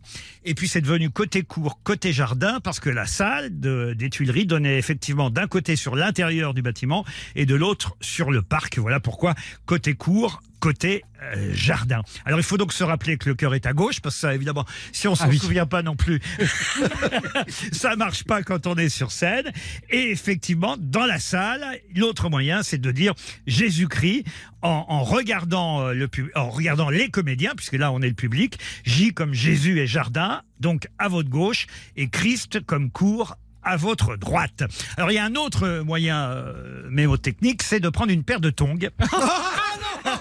et puis c'est devenu côté court, côté jardin, parce que la salle de- des Tuileries donnait effectivement d'un côté sur l'intérieur du bâtiment et de l'autre sur le parc. Voilà pourquoi côté court, côté euh, jardin. Alors il faut donc se rappeler que le cœur est à gauche, parce que ça évidemment, si on s'en oui. souvient pas non plus, ça marche pas quand on est sur scène. Et effectivement, dans la salle, l'autre moyen, c'est de dire Jésus-Christ en, en regardant euh, le pub- en regardant les comédiens, puisque là on est le public. J comme Jésus et jardin, donc à votre gauche, et Christ comme court à votre droite. Alors il y a un autre moyen euh, mémotechnique, c'est de prendre une paire de tongs.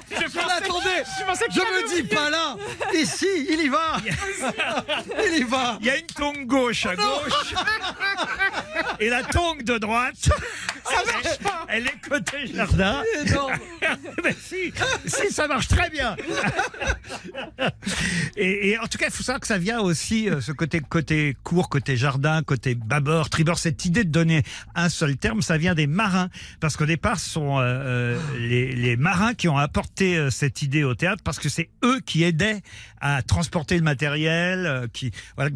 Je me dis pas là. Ici, il y va. Il y va. Il y a une tongue gauche à gauche et la tongue de droite. Elle est côté jardin. Mais si, si, ça marche très bien. Et, et en tout cas, il faut savoir que ça vient aussi, euh, ce côté, côté court, côté jardin, côté bâbord, tribord. Cette idée de donner un seul terme, ça vient des marins. Parce qu'au départ, ce sont euh, euh, les, les marins qui ont apporté euh, cette idée au théâtre parce que c'est eux qui aidaient à transporter le matériel. euh, qui, voilà,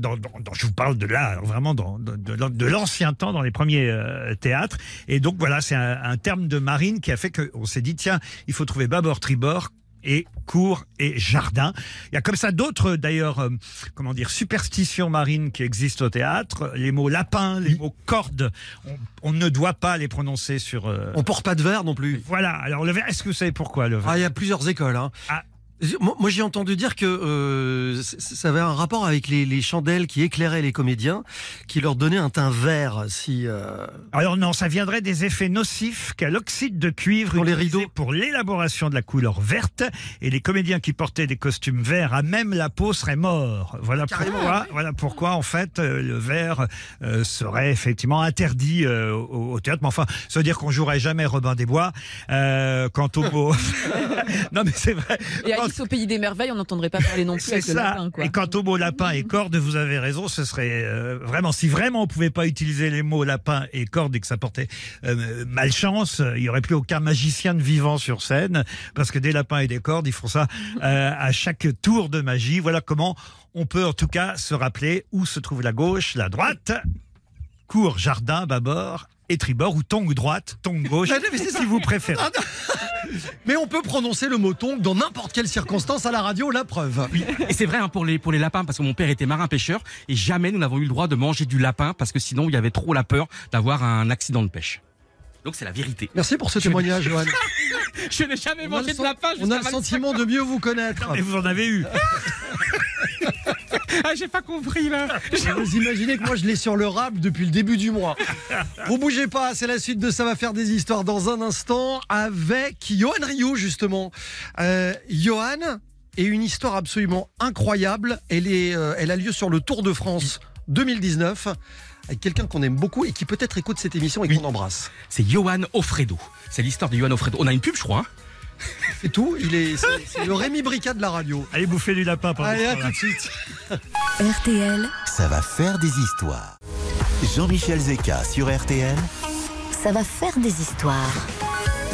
je vous parle de là, vraiment de, l'ancien temps, dans les premiers euh, théâtres. Et donc voilà, c'est un, un terme de marine qui a fait qu'on s'est dit, tiens, il faut trouver bâbord, tribord et cour et jardin. Il y a comme ça d'autres d'ailleurs euh, comment dire superstitions marines qui existent au théâtre. Les mots lapin, les mots corde, on, on ne doit pas les prononcer sur. euh, On porte pas de verre non plus. Voilà. Alors le verre, est-ce que vous savez pourquoi le verre? Ah, il y a plusieurs écoles. Hein. Ah. Moi, moi, j'ai entendu dire que euh, ça avait un rapport avec les, les chandelles qui éclairaient les comédiens, qui leur donnaient un teint vert. Si euh, Alors non, ça viendrait des effets nocifs qu'a l'oxyde de cuivre Dans les rideaux. pour l'élaboration de la couleur verte. Et les comédiens qui portaient des costumes verts à même la peau seraient morts. Voilà pourquoi, voilà pourquoi en fait euh, le vert euh, serait effectivement interdit euh, au, au théâtre. Mais enfin, ça veut dire qu'on jouerait jamais Robin des Bois. Euh, quant au mot, non mais c'est vrai. Alice au pays des merveilles, on n'entendrait pas parler non plus c'est avec le ça. lapin, quoi. Et quant au mot lapin et corde, vous avez raison, ce serait euh, vraiment, si vraiment on pouvait pas utiliser les mots lapin et corde et que ça portait euh, malchance, il y aurait plus aucun magicien de vivant sur scène, parce que des lapins et des cordes, ils font ça euh, à chaque tour de magie. Voilà comment on peut en tout cas se rappeler où se trouve la gauche, la droite, cour, jardin, bâbord et tribord, ou tongue droite, tongue gauche, Ah, si vous préférez. Mais on peut prononcer le mot tongue dans n'importe quelle circonstance à la radio, la preuve. Et c'est vrai hein, pour les pour les lapins parce que mon père était marin pêcheur et jamais nous n'avons eu le droit de manger du lapin parce que sinon il y avait trop la peur d'avoir un accident de pêche. Donc c'est la vérité. Merci pour ce témoignage, Johan. Je n'ai jamais On mangé de lapin. on a le 25 sentiment de mieux vous connaître. Mais vous en avez eu. Ah, j'ai pas compris là. Vous imaginez que moi je l'ai sur le rap depuis le début du mois. Vous bougez pas, c'est la suite de Ça va faire des histoires dans un instant avec Johan Rio justement. Euh, Johan est une histoire absolument incroyable. Elle, est, euh, elle a lieu sur le Tour de France 2019 avec quelqu'un qu'on aime beaucoup et qui peut-être écoute cette émission et Oui. qu'on embrasse. C'est Johan Offredo. C'est l'histoire de Johan Offredo. On a une pub, je crois. hein. C'est tout. Il est, c'est, c'est le Rémi Bricat de la radio. Allez bouffer du lapin pendant Allez, ce à temps-là. tout de suite. RTL, Ça va faire des histoires. Jean-Michel Zeka sur RTL. ça va faire des histoires.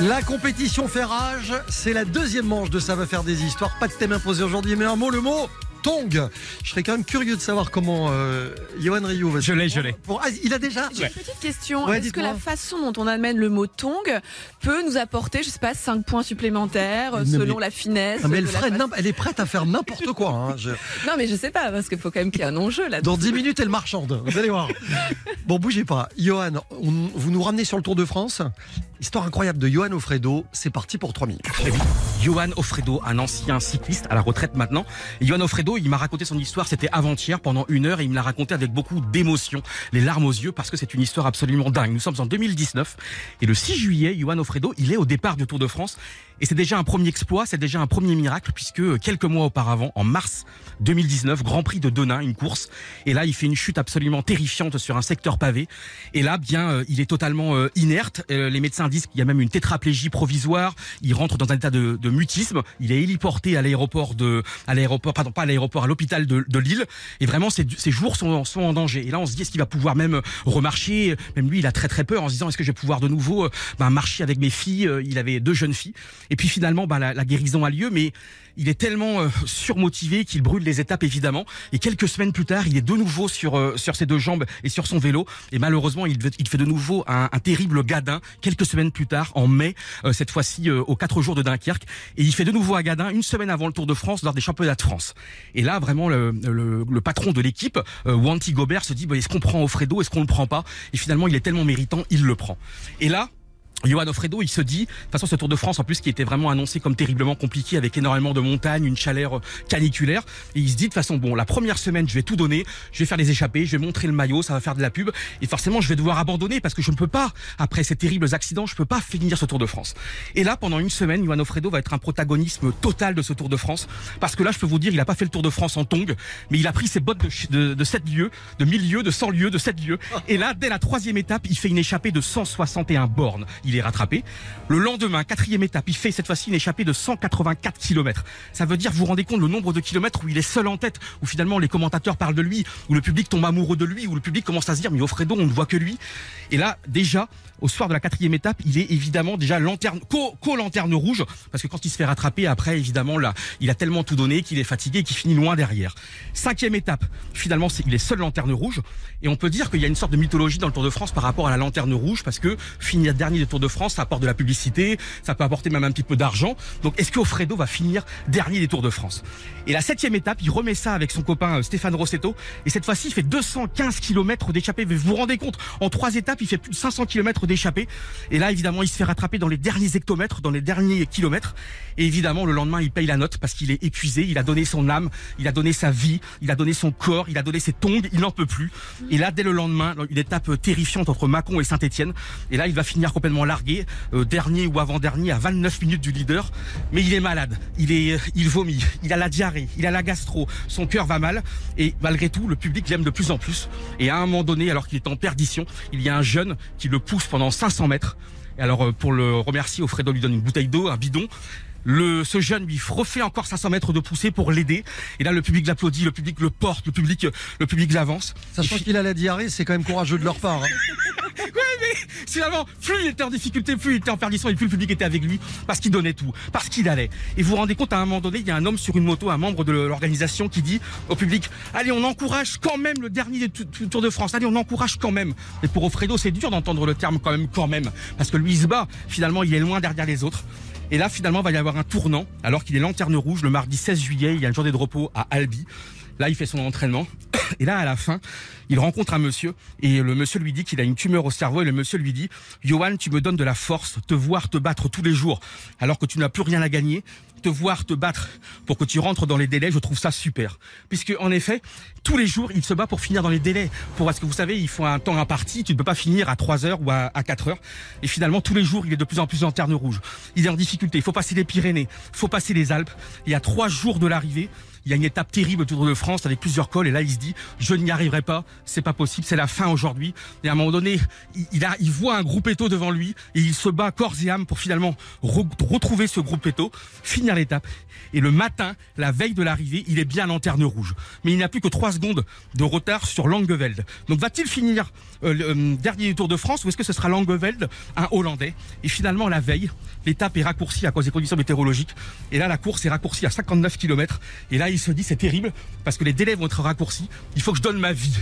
La compétition fait rage, c'est la deuxième manche de Ça va faire des histoires. Pas de thème imposé aujourd'hui, mais un mot, le mot Tong. Je serais quand même curieux de savoir comment euh, va se Je l'ai, je l'ai. Bon, ah, il a déjà J'ai une petite question. Ouais, Est-ce que la façon dont on amène le mot tong peut nous apporter, je sais pas, 5 points supplémentaires Non, selon mais- la finesse Non, mais elle, la ferait elle est prête à faire n'importe quoi. hein. Je- Non, mais je sais pas, parce qu'il faut quand même qu'il y ait un enjeu là. Dans 10 minutes, elle marchande. Vous allez voir. Bon, bougez pas. Johan, on- vous nous ramenez sur le Tour de France? Histoire incroyable de Johan Ofredo. C'est parti pour 3 minutes. Vite. Johan Offredo, un ancien cycliste à la retraite maintenant. Johan Offredo, il m'a raconté son histoire, c'était avant-hier pendant une heure et il me l'a raconté avec beaucoup d'émotion, les larmes aux yeux parce que c'est une histoire absolument dingue. Nous sommes en 2019 et le 6 juillet, Johan Offredo, il est au départ du Tour de France et c'est déjà un premier exploit, c'est déjà un premier miracle puisque quelques mois auparavant, en mars 2019, Grand Prix de Denain, une course et là il fait une chute absolument terrifiante sur un secteur pavé et là bien euh, il est totalement euh, inerte. Euh, les médecins disent qu'il y a même une tétraplégie provisoire. Il rentre dans un état de, mutisme. Il est héliporté à l'aéroport de, à l'aéroport, pardon pas à l'aéroport, à l'hôpital de, Lille. Et vraiment ses, jours sont, en danger. Et là on se dit est-ce qu'il va pouvoir même remarcher? Même lui il a très très peur en se disant est-ce que je vais pouvoir de nouveau euh, ben, marcher avec mes filles? Euh, Il avait deux jeunes filles. Et puis finalement ben, la guérison a lieu, mais il est tellement euh, surmotivé qu'il brûle les étapes évidemment. Et quelques semaines plus tard, il est de nouveau sur euh, sur ses deux jambes et sur son vélo. Et malheureusement, il, fait de nouveau un, terrible gadin. Quelques semaines plus tard, en mai, euh, cette fois-ci aux quatre jours de Dunkerque, et il fait de nouveau un gadin une semaine avant le Tour de France lors des championnats de France. Et là, vraiment, le, patron de l'équipe, Wanty Gobert, se dit bah, est-ce qu'on prend Offredo, est-ce qu'on le prend pas? Et finalement, il est tellement méritant, il le prend. Et là. Johan Offredo, il se dit, de toute façon, ce Tour de France, en plus, qui était vraiment annoncé comme terriblement compliqué, avec énormément de montagnes, une chaleur euh, caniculaire, et il se dit, de toute façon, bon, la première semaine, je vais tout donner, je vais faire les échappées, je vais montrer le maillot, ça va faire de la pub, et forcément, je vais devoir abandonner, parce que je ne peux pas, après ces terribles accidents, je peux pas finir ce Tour de France. Et là, pendant une semaine, Johan Offredo va être un protagonisme total de ce Tour de France, parce que là, je peux vous dire, il a pas fait le Tour de France en tongue, mais il a pris ses bottes de, de, de 7 lieues, de 1000 lieues, de 100 lieues, de 7 lieues, et là, dès la troisième étape, il fait une échappée de 161 bornes. Il est rattrapé. Le lendemain, quatrième étape, il fait cette fois-ci une échappée de 184 km. Ça veut dire, vous vous rendez compte, le nombre de kilomètres où il est seul en tête, où finalement les commentateurs parlent de lui, où le public tombe amoureux de lui, où le public commence à se dire, mais Offredo, on ne voit que lui. Et là, déjà, au soir de la quatrième étape, il est évidemment déjà lanterne, co- co-lanterne rouge, parce que quand il se fait rattraper, après, évidemment, là, il a tellement tout donné qu'il est fatigué et qu'il finit loin derrière. Cinquième étape, finalement, c'est, il est seul lanterne rouge, et on peut dire qu'il y a une sorte de mythologie dans le Tour de France par rapport à la lanterne rouge, parce que finir dernier du Tour de France, ça apporte de la publicité, ça peut apporter même un petit peu d'argent. Donc, est-ce qu'Offredo va finir dernier des Tours de France? Et la septième étape, il remet ça avec son copain euh, Stéphane Rossetto, et cette fois-ci, il fait 215 km d'échappée. Vous vous rendez compte? En trois étapes, il fait plus de 500 km d'échappée. Et là, évidemment, il se fait rattraper dans les derniers hectomètres, dans les derniers kilomètres. Et évidemment, le lendemain, il paye la note parce qu'il est épuisé. Il a donné son âme, il a donné sa vie, il a donné son corps, il a donné ses tongs. Il n'en peut plus. Et là, dès le lendemain, une étape terrifiante entre Mâcon et Saint-Etienne. Et là, il va finir complètement largué, euh, dernier ou avant-dernier à 29 minutes du leader. Mais il est malade. Il est, euh, il vomit. Il a la diarrhée. Il a la gastro. Son cœur va mal. Et malgré tout, le public l'aime de plus en plus. Et à un moment donné, alors qu'il est en perdition, il y a un jeune qui le pousse pendant 500 mètres. Et alors, euh, pour le remercier, Offredo lui donne une bouteille d'eau, un bidon. Le, ce jeune lui refait encore 500 mètres de poussée pour l'aider. Et là, le public l'applaudit, le public le porte, le public, le public l'avance. Sachant qu'il a la diarrhée, c'est quand même courageux de leur part. hein. finalement, plus il était en difficulté, plus il était en perdition et plus le public était avec lui parce qu'il donnait tout, parce qu'il allait. Et vous vous rendez compte, à un moment donné, il y a un homme sur une moto, un membre de l'organisation qui dit au public, allez, on encourage quand même le dernier Tour de France, allez, on encourage quand même. Et pour Offredo, c'est dur d'entendre le terme quand même, quand même, parce que lui, il se bat. Finalement, il est loin derrière les autres. Et là, finalement, il va y avoir un tournant, alors qu'il est lanterne rouge le mardi 16 juillet, il y a une journée de repos à Albi. Là, il fait son entraînement. Et là, à la fin, il rencontre un monsieur et le monsieur lui dit qu'il a une tumeur au cerveau et le monsieur lui dit Johan, tu me donnes de la force, te voir te battre tous les jours alors que tu n'as plus rien à gagner, te voir te battre pour que tu rentres dans les délais, je trouve ça super. Puisque en effet, tous les jours, il se bat pour finir dans les délais. Pour parce que vous savez, il faut un temps imparti, tu ne peux pas finir à 3 heures ou à, à 4 heures. Et finalement, tous les jours, il est de plus en plus en terne rouge. Il est en difficulté. Il faut passer les Pyrénées, il faut passer les Alpes. Et à trois jours de l'arrivée, il y a une étape terrible au Tour de France avec plusieurs cols et là il se dit je n'y arriverai pas, c'est pas possible, c'est la fin aujourd'hui. Et à un moment donné, il, voit un groupe éto devant lui et il se bat corps et âme pour finalement re- retrouver ce groupe éto, finir l'étape. Et le matin, la veille de l'arrivée, il est bien en lanterne rouge. Mais il n'a plus que 3 secondes de retard sur Langeveld. Donc va-t-il finir euh, le euh, dernier du Tour de France ou est-ce que ce sera Langeveld, un Hollandais? Et finalement, la veille, l'étape est raccourcie à cause des conditions météorologiques. Et là, la course est raccourcie à 59 km. Et là, il se dit, c'est terrible parce que les délais vont être raccourcis. Il faut que je donne ma vie.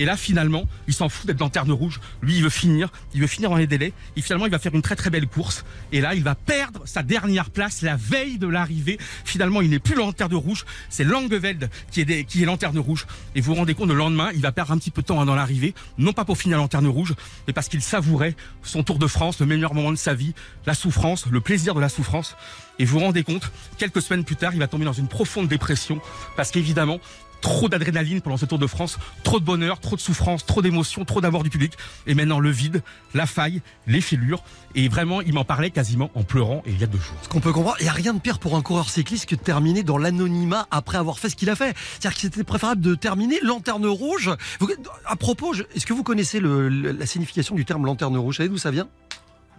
Et là, finalement, il s'en fout d'être lanterne rouge. Lui, il veut finir. Il veut finir dans les délais. Et finalement, il va faire une très très belle course. Et là, il va perdre sa dernière place la veille de l'arrivée. Finalement, il n'est plus lanterne rouge. C'est Langeveld qui est, qui est lanterne rouge. Et vous vous rendez compte, le lendemain, il va perdre un petit peu de temps hein, dans l'arrivée. Non pas pour finir lanterne rouge, mais parce qu'il savourait son Tour de France, le meilleur moment de sa vie, la souffrance, le plaisir de la souffrance. Et vous vous rendez compte, quelques semaines plus tard, il va tomber dans une profonde dépression. Parce qu'évidemment, trop d'adrénaline pendant ce Tour de France, trop de bonheur, trop de souffrance, trop d'émotions, trop d'amour du public. Et maintenant, le vide, la faille, les fêlures. Et vraiment, il m'en parlait quasiment en pleurant il y a deux jours. Ce qu'on peut comprendre, il n'y a rien de pire pour un coureur cycliste que de terminer dans l'anonymat après avoir fait ce qu'il a fait. C'est-à-dire que c'était préférable de terminer lanterne rouge. À propos, est-ce que vous connaissez la signification du terme lanterne rouge? Vous savez d'où ça vient?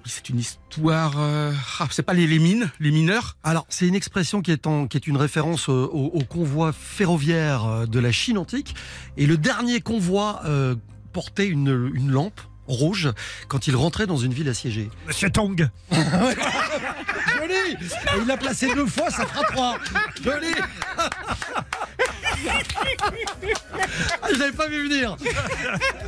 C'est une histoire... euh, ah, c'est pas les, les mines, les mineurs Alors, c'est une expression qui est, en- qui est une référence au, au convoi ferroviaire euh, de la Chine antique. Et le dernier convoi euh, portait une, une lampe rouge quand il rentrait dans une ville assiégée. Monsieur Tong. Joli Et Il l'a placé deux fois, ça fera trois. Joli Ah, Je l'avais pas vu venir.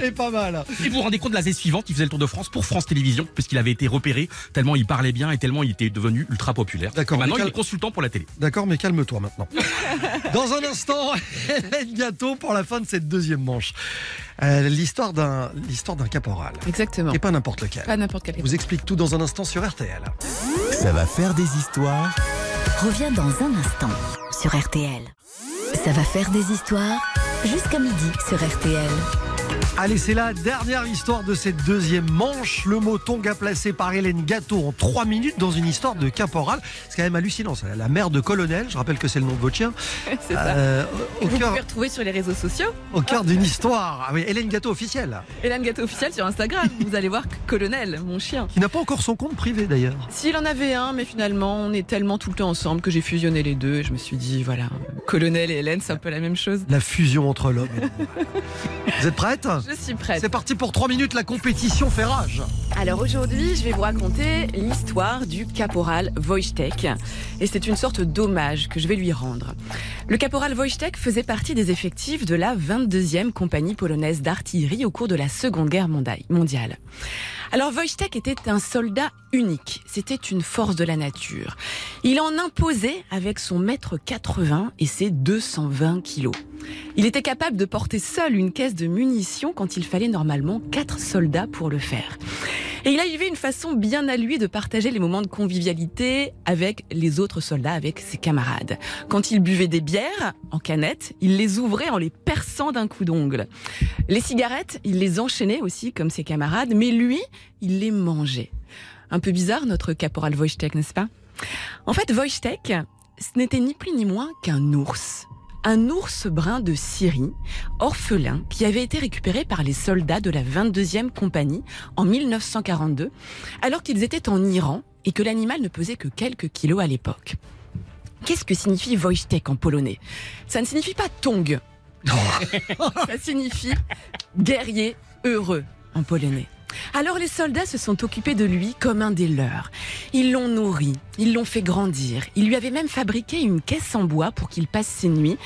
Et pas mal. Et vous vous rendez compte de la saison suivante, il faisait le Tour de France pour France Télévisions, puisqu'il avait été repéré tellement il parlait bien et tellement il était devenu ultra populaire. D'accord, Maintenant, mais il est consultant pour la télé. D'accord, mais calme-toi maintenant. Dans un instant, Hélène Gâteau pour la fin de cette deuxième manche. Euh, l'histoire d'un l'histoire d'un caporal. Exactement. Et pas n'importe lequel. Pas n'importe quel Je vous explique tout dans un instant sur RTL. Ça va faire des histoires. Reviens dans un instant sur RTL. Ça va faire des histoires jusqu'à midi sur RTL. Allez, c'est la dernière histoire de cette deuxième manche. Le mot tonga placé par Hélène Gâteau en trois minutes dans une histoire de caporal. C'est quand même hallucinant. ça. La mère de colonel, je rappelle que c'est le nom de votre chien, C'est ça. euh, au Vous cœur, pouvez retrouver sur les réseaux sociaux. au cœur d'une histoire. Ah oui, Hélène Gâteau officielle, Hélène Gâteau officielle sur Instagram. Vous allez voir Colonel, mon chien. qui n'a pas encore son compte privé d'ailleurs. S'il en avait un, mais finalement, on est tellement tout le temps ensemble que j'ai fusionné les deux. Et je me suis dit, voilà, Colonel et Hélène, c'est un peu la même chose. La fusion entre l'homme et l'animal. Vous êtes prête? Je suis prête. C'est parti pour trois minutes, la compétition fait rage. Alors aujourd'hui, je vais vous raconter l'histoire du caporal Wojtek. Et c'est une sorte d'hommage que je vais lui rendre. Le caporal Wojtek faisait partie des effectifs de la 22e compagnie polonaise d'artillerie au cours de la Seconde Guerre mondiale. Alors Wojtek était un soldat unique. C'était une force de la nature. Il en imposait avec son mètre 80 et ses 220 kilos. Il était capable de porter seul une caisse de munitions quand il fallait normalement quatre soldats pour le faire. Et il avait une façon bien à lui de partager les moments de convivialité avec les autres soldats, avec ses camarades. Quand il buvait des bières en canette, il les ouvrait en les perçant d'un coup d'ongle. Les cigarettes, il les enchaînait aussi comme ses camarades, mais lui, il les mangeait. Un peu bizarre notre caporal Wojtek, n'est-ce pas? En fait, Wojtek, ce n'était ni plus ni moins qu'un ours. Un ours brun de Syrie, orphelin, qui avait été récupéré par les soldats de la 22e compagnie en 1942, alors qu'ils étaient en Iran et que l'animal ne pesait que quelques kilos à l'époque. Qu'est-ce que signifie Wojtek en polonais? Ça ne signifie pas tong. Ça signifie guerrier heureux en polonais. Alors les soldats se sont occupés de lui comme un des leurs. Ils l'ont nourri, ils l'ont fait grandir. Ils lui avaient même fabriqué une caisse en bois pour qu'il passe ses nuits,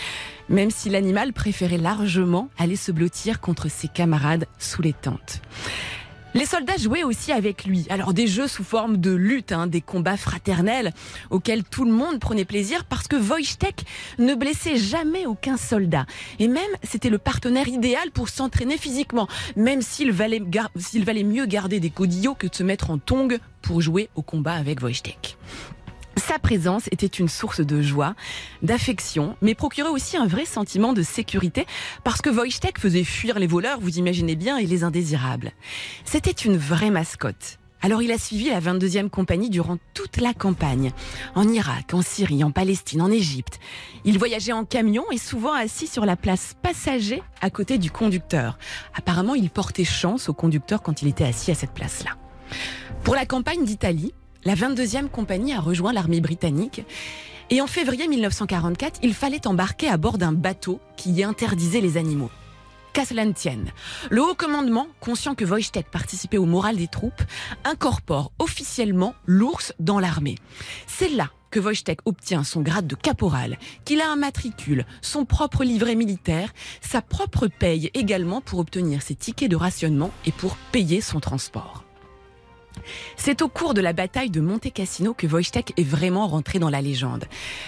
même si l'animal préférait largement aller se blottir contre ses camarades sous les tentes. Les soldats jouaient aussi avec lui. Alors des jeux sous forme de lutte, hein, des combats fraternels auxquels tout le monde prenait plaisir parce que Wojtek ne blessait jamais aucun soldat. Et même, c'était le partenaire idéal pour s'entraîner physiquement, même s'il valait, mieux garder des godillots que de se mettre en tongs pour jouer au combat avec Wojtek. Sa présence était une source de joie, d'affection, mais procurait aussi un vrai sentiment de sécurité parce que Wojtek faisait fuir les voleurs, vous imaginez bien, et les indésirables. C'était une vraie mascotte. Alors il a suivi la 22e compagnie durant toute la campagne, en Irak, en Syrie, en Palestine, en Égypte. Il voyageait en camion et souvent assis sur la place passager à côté du conducteur. Apparemment, il portait chance au conducteur quand il était assis à cette place-là. Pour la campagne d'Italie, la 22e compagnie a rejoint l'armée britannique et en février 1944, il fallait embarquer à bord d'un bateau qui y interdisait les animaux. Qu'à cela le haut commandement, conscient que Wojtek participait au moral des troupes, incorpore officiellement l'ours dans l'armée. C'est là que Wojtek obtient son grade de caporal, qu'il a un matricule, son propre livret militaire, sa propre paye également pour obtenir ses tickets de rationnement et pour payer son transport. C'est au cours de la bataille de Monte Cassino que Wojtek est vraiment rentré dans la légende.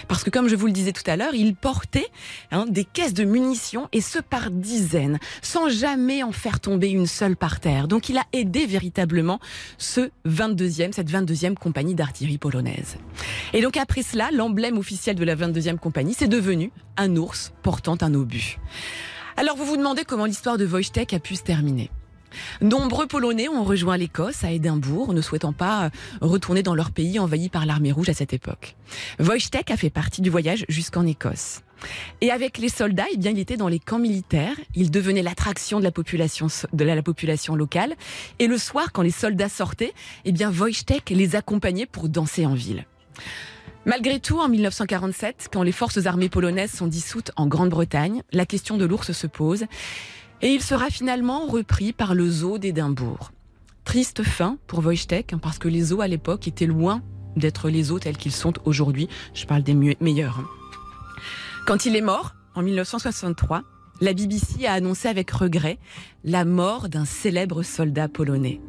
Parce que comme je vous le disais tout à l'heure, il portait hein, des caisses de munitions et ce par dizaines, sans jamais en faire tomber une seule par terre. Donc il a aidé véritablement ce 22e, cette 22e compagnie d'artillerie polonaise. Et donc après cela, l'emblème officiel de la 22e compagnie, c'est devenu un ours portant un obus. Alors vous vous demandez comment l'histoire de Wojtek a pu se terminer. Nombreux Polonais ont rejoint l'Écosse à Édimbourg, ne souhaitant pas euh, retourner dans leur pays envahi par l'armée rouge à cette époque. Wojtek a fait partie du voyage jusqu'en Écosse. Et avec les soldats, eh bien, il était dans les camps militaires. Il devenait l'attraction de la population de la, locale. Et le soir, quand les soldats sortaient, eh bien, Wojtek les accompagnait pour danser en ville. Malgré tout, en 1947, quand les forces armées polonaises sont dissoutes en Grande-Bretagne, la question de l'ours se pose. Et il sera finalement repris par le zoo d'Édimbourg. Triste fin pour Wojtek, hein, parce que les zoos à l'époque étaient loin d'être les zoos tels qu'ils sont aujourd'hui. Je parle des meilleurs. hein. Quand il est mort, en 1963, la BBC a annoncé avec regret la mort d'un célèbre soldat polonais.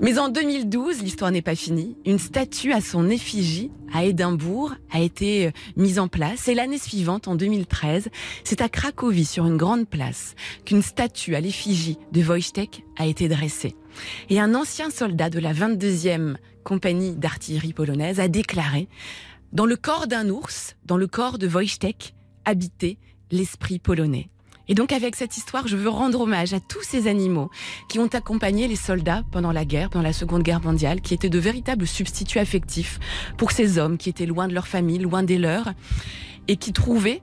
Mais en 2012, l'histoire n'est pas finie. Une statue à son effigie à Édimbourg a été euh, mise en place. Et l'année suivante, en 2013, c'est à Cracovie, sur une grande place, qu'une statue à l'effigie de Wojtek a été dressée. Et un ancien soldat de la 22e compagnie d'artillerie polonaise a déclaré Dans le corps d'un ours, dans le corps de Wojtek, habitait l'esprit polonais. Et donc avec cette histoire, je veux rendre hommage à tous ces animaux qui ont accompagné les soldats pendant la guerre, pendant la Seconde Guerre mondiale, qui étaient de véritables substituts affectifs pour ces hommes qui étaient loin de leur famille, loin des leurs, et qui trouvaient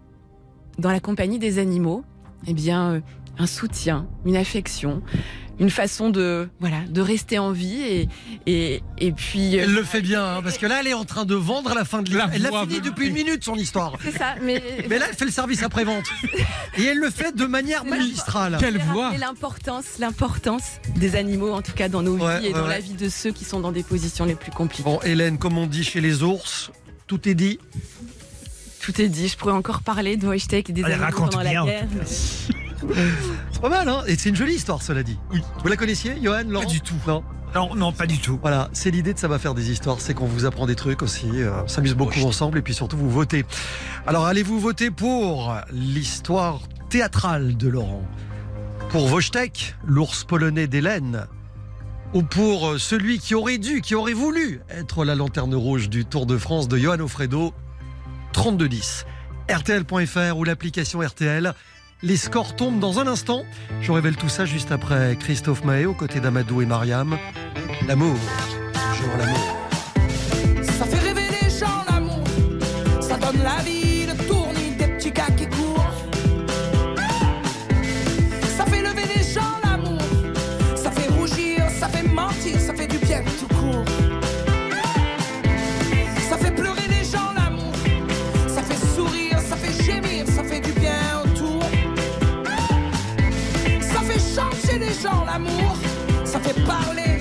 dans la compagnie des animaux, eh bien, euh, un soutien, une affection, une façon de voilà de rester en vie et et, et puis euh, Elle le fait bien, hein, parce que là, elle est en train de vendre la fin de l'histoire. La Elle l'a fini depuis une minute, son histoire. c'est ça, mais Mais là, elle fait le service après-vente. Et elle le fait de manière magistrale. Quelle voix l'importance, l'importance des animaux, en tout cas dans nos Ouais, vies et ouais, dans ouais. la vie de ceux qui sont dans des positions les plus compliquées. Bon, Hélène, comme on dit chez les ours, tout est dit. Tout est dit. Je pourrais encore parler de Wojtek et des Allez, animaux raconte pendant la guerre. C'est pas mal, hein Et c'est une jolie histoire, cela dit. Vous la connaissiez, Johan Laurent du tout. Non. Non, non, pas du tout. Voilà, c'est l'idée de ça va faire des histoires, c'est qu'on vous apprend des trucs aussi, euh, on s'amuse beaucoup ensemble et puis surtout vous votez. Alors allez-vous voter pour l'histoire théâtrale de Laurent? Pour Wojtek, l'ours polonais d'Hélène? Ou pour euh, celui qui aurait dû, qui aurait voulu être la lanterne rouge du Tour de France de Johan Ofredo 3210. RTL.fr ou l'application RTL. Les scores tombent dans un instant. Je révèle tout ça juste après Christophe Mahé aux côtés d'Amadou et Mariam. L'amour, toujours l'amour. Gens l'amour, ça fait parler,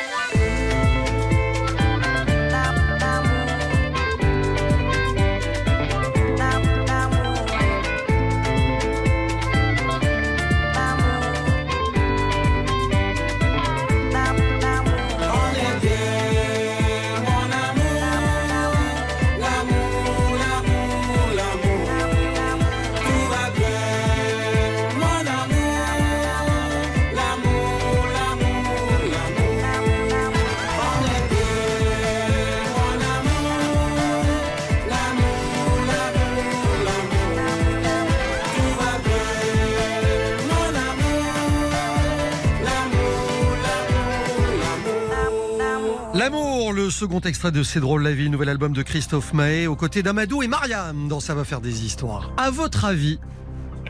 Second extrait de C'est drôle la vie, nouvel album de Christophe Mahé, aux côtés d'Amadou et Mariam dans Ça va faire des histoires. À votre avis,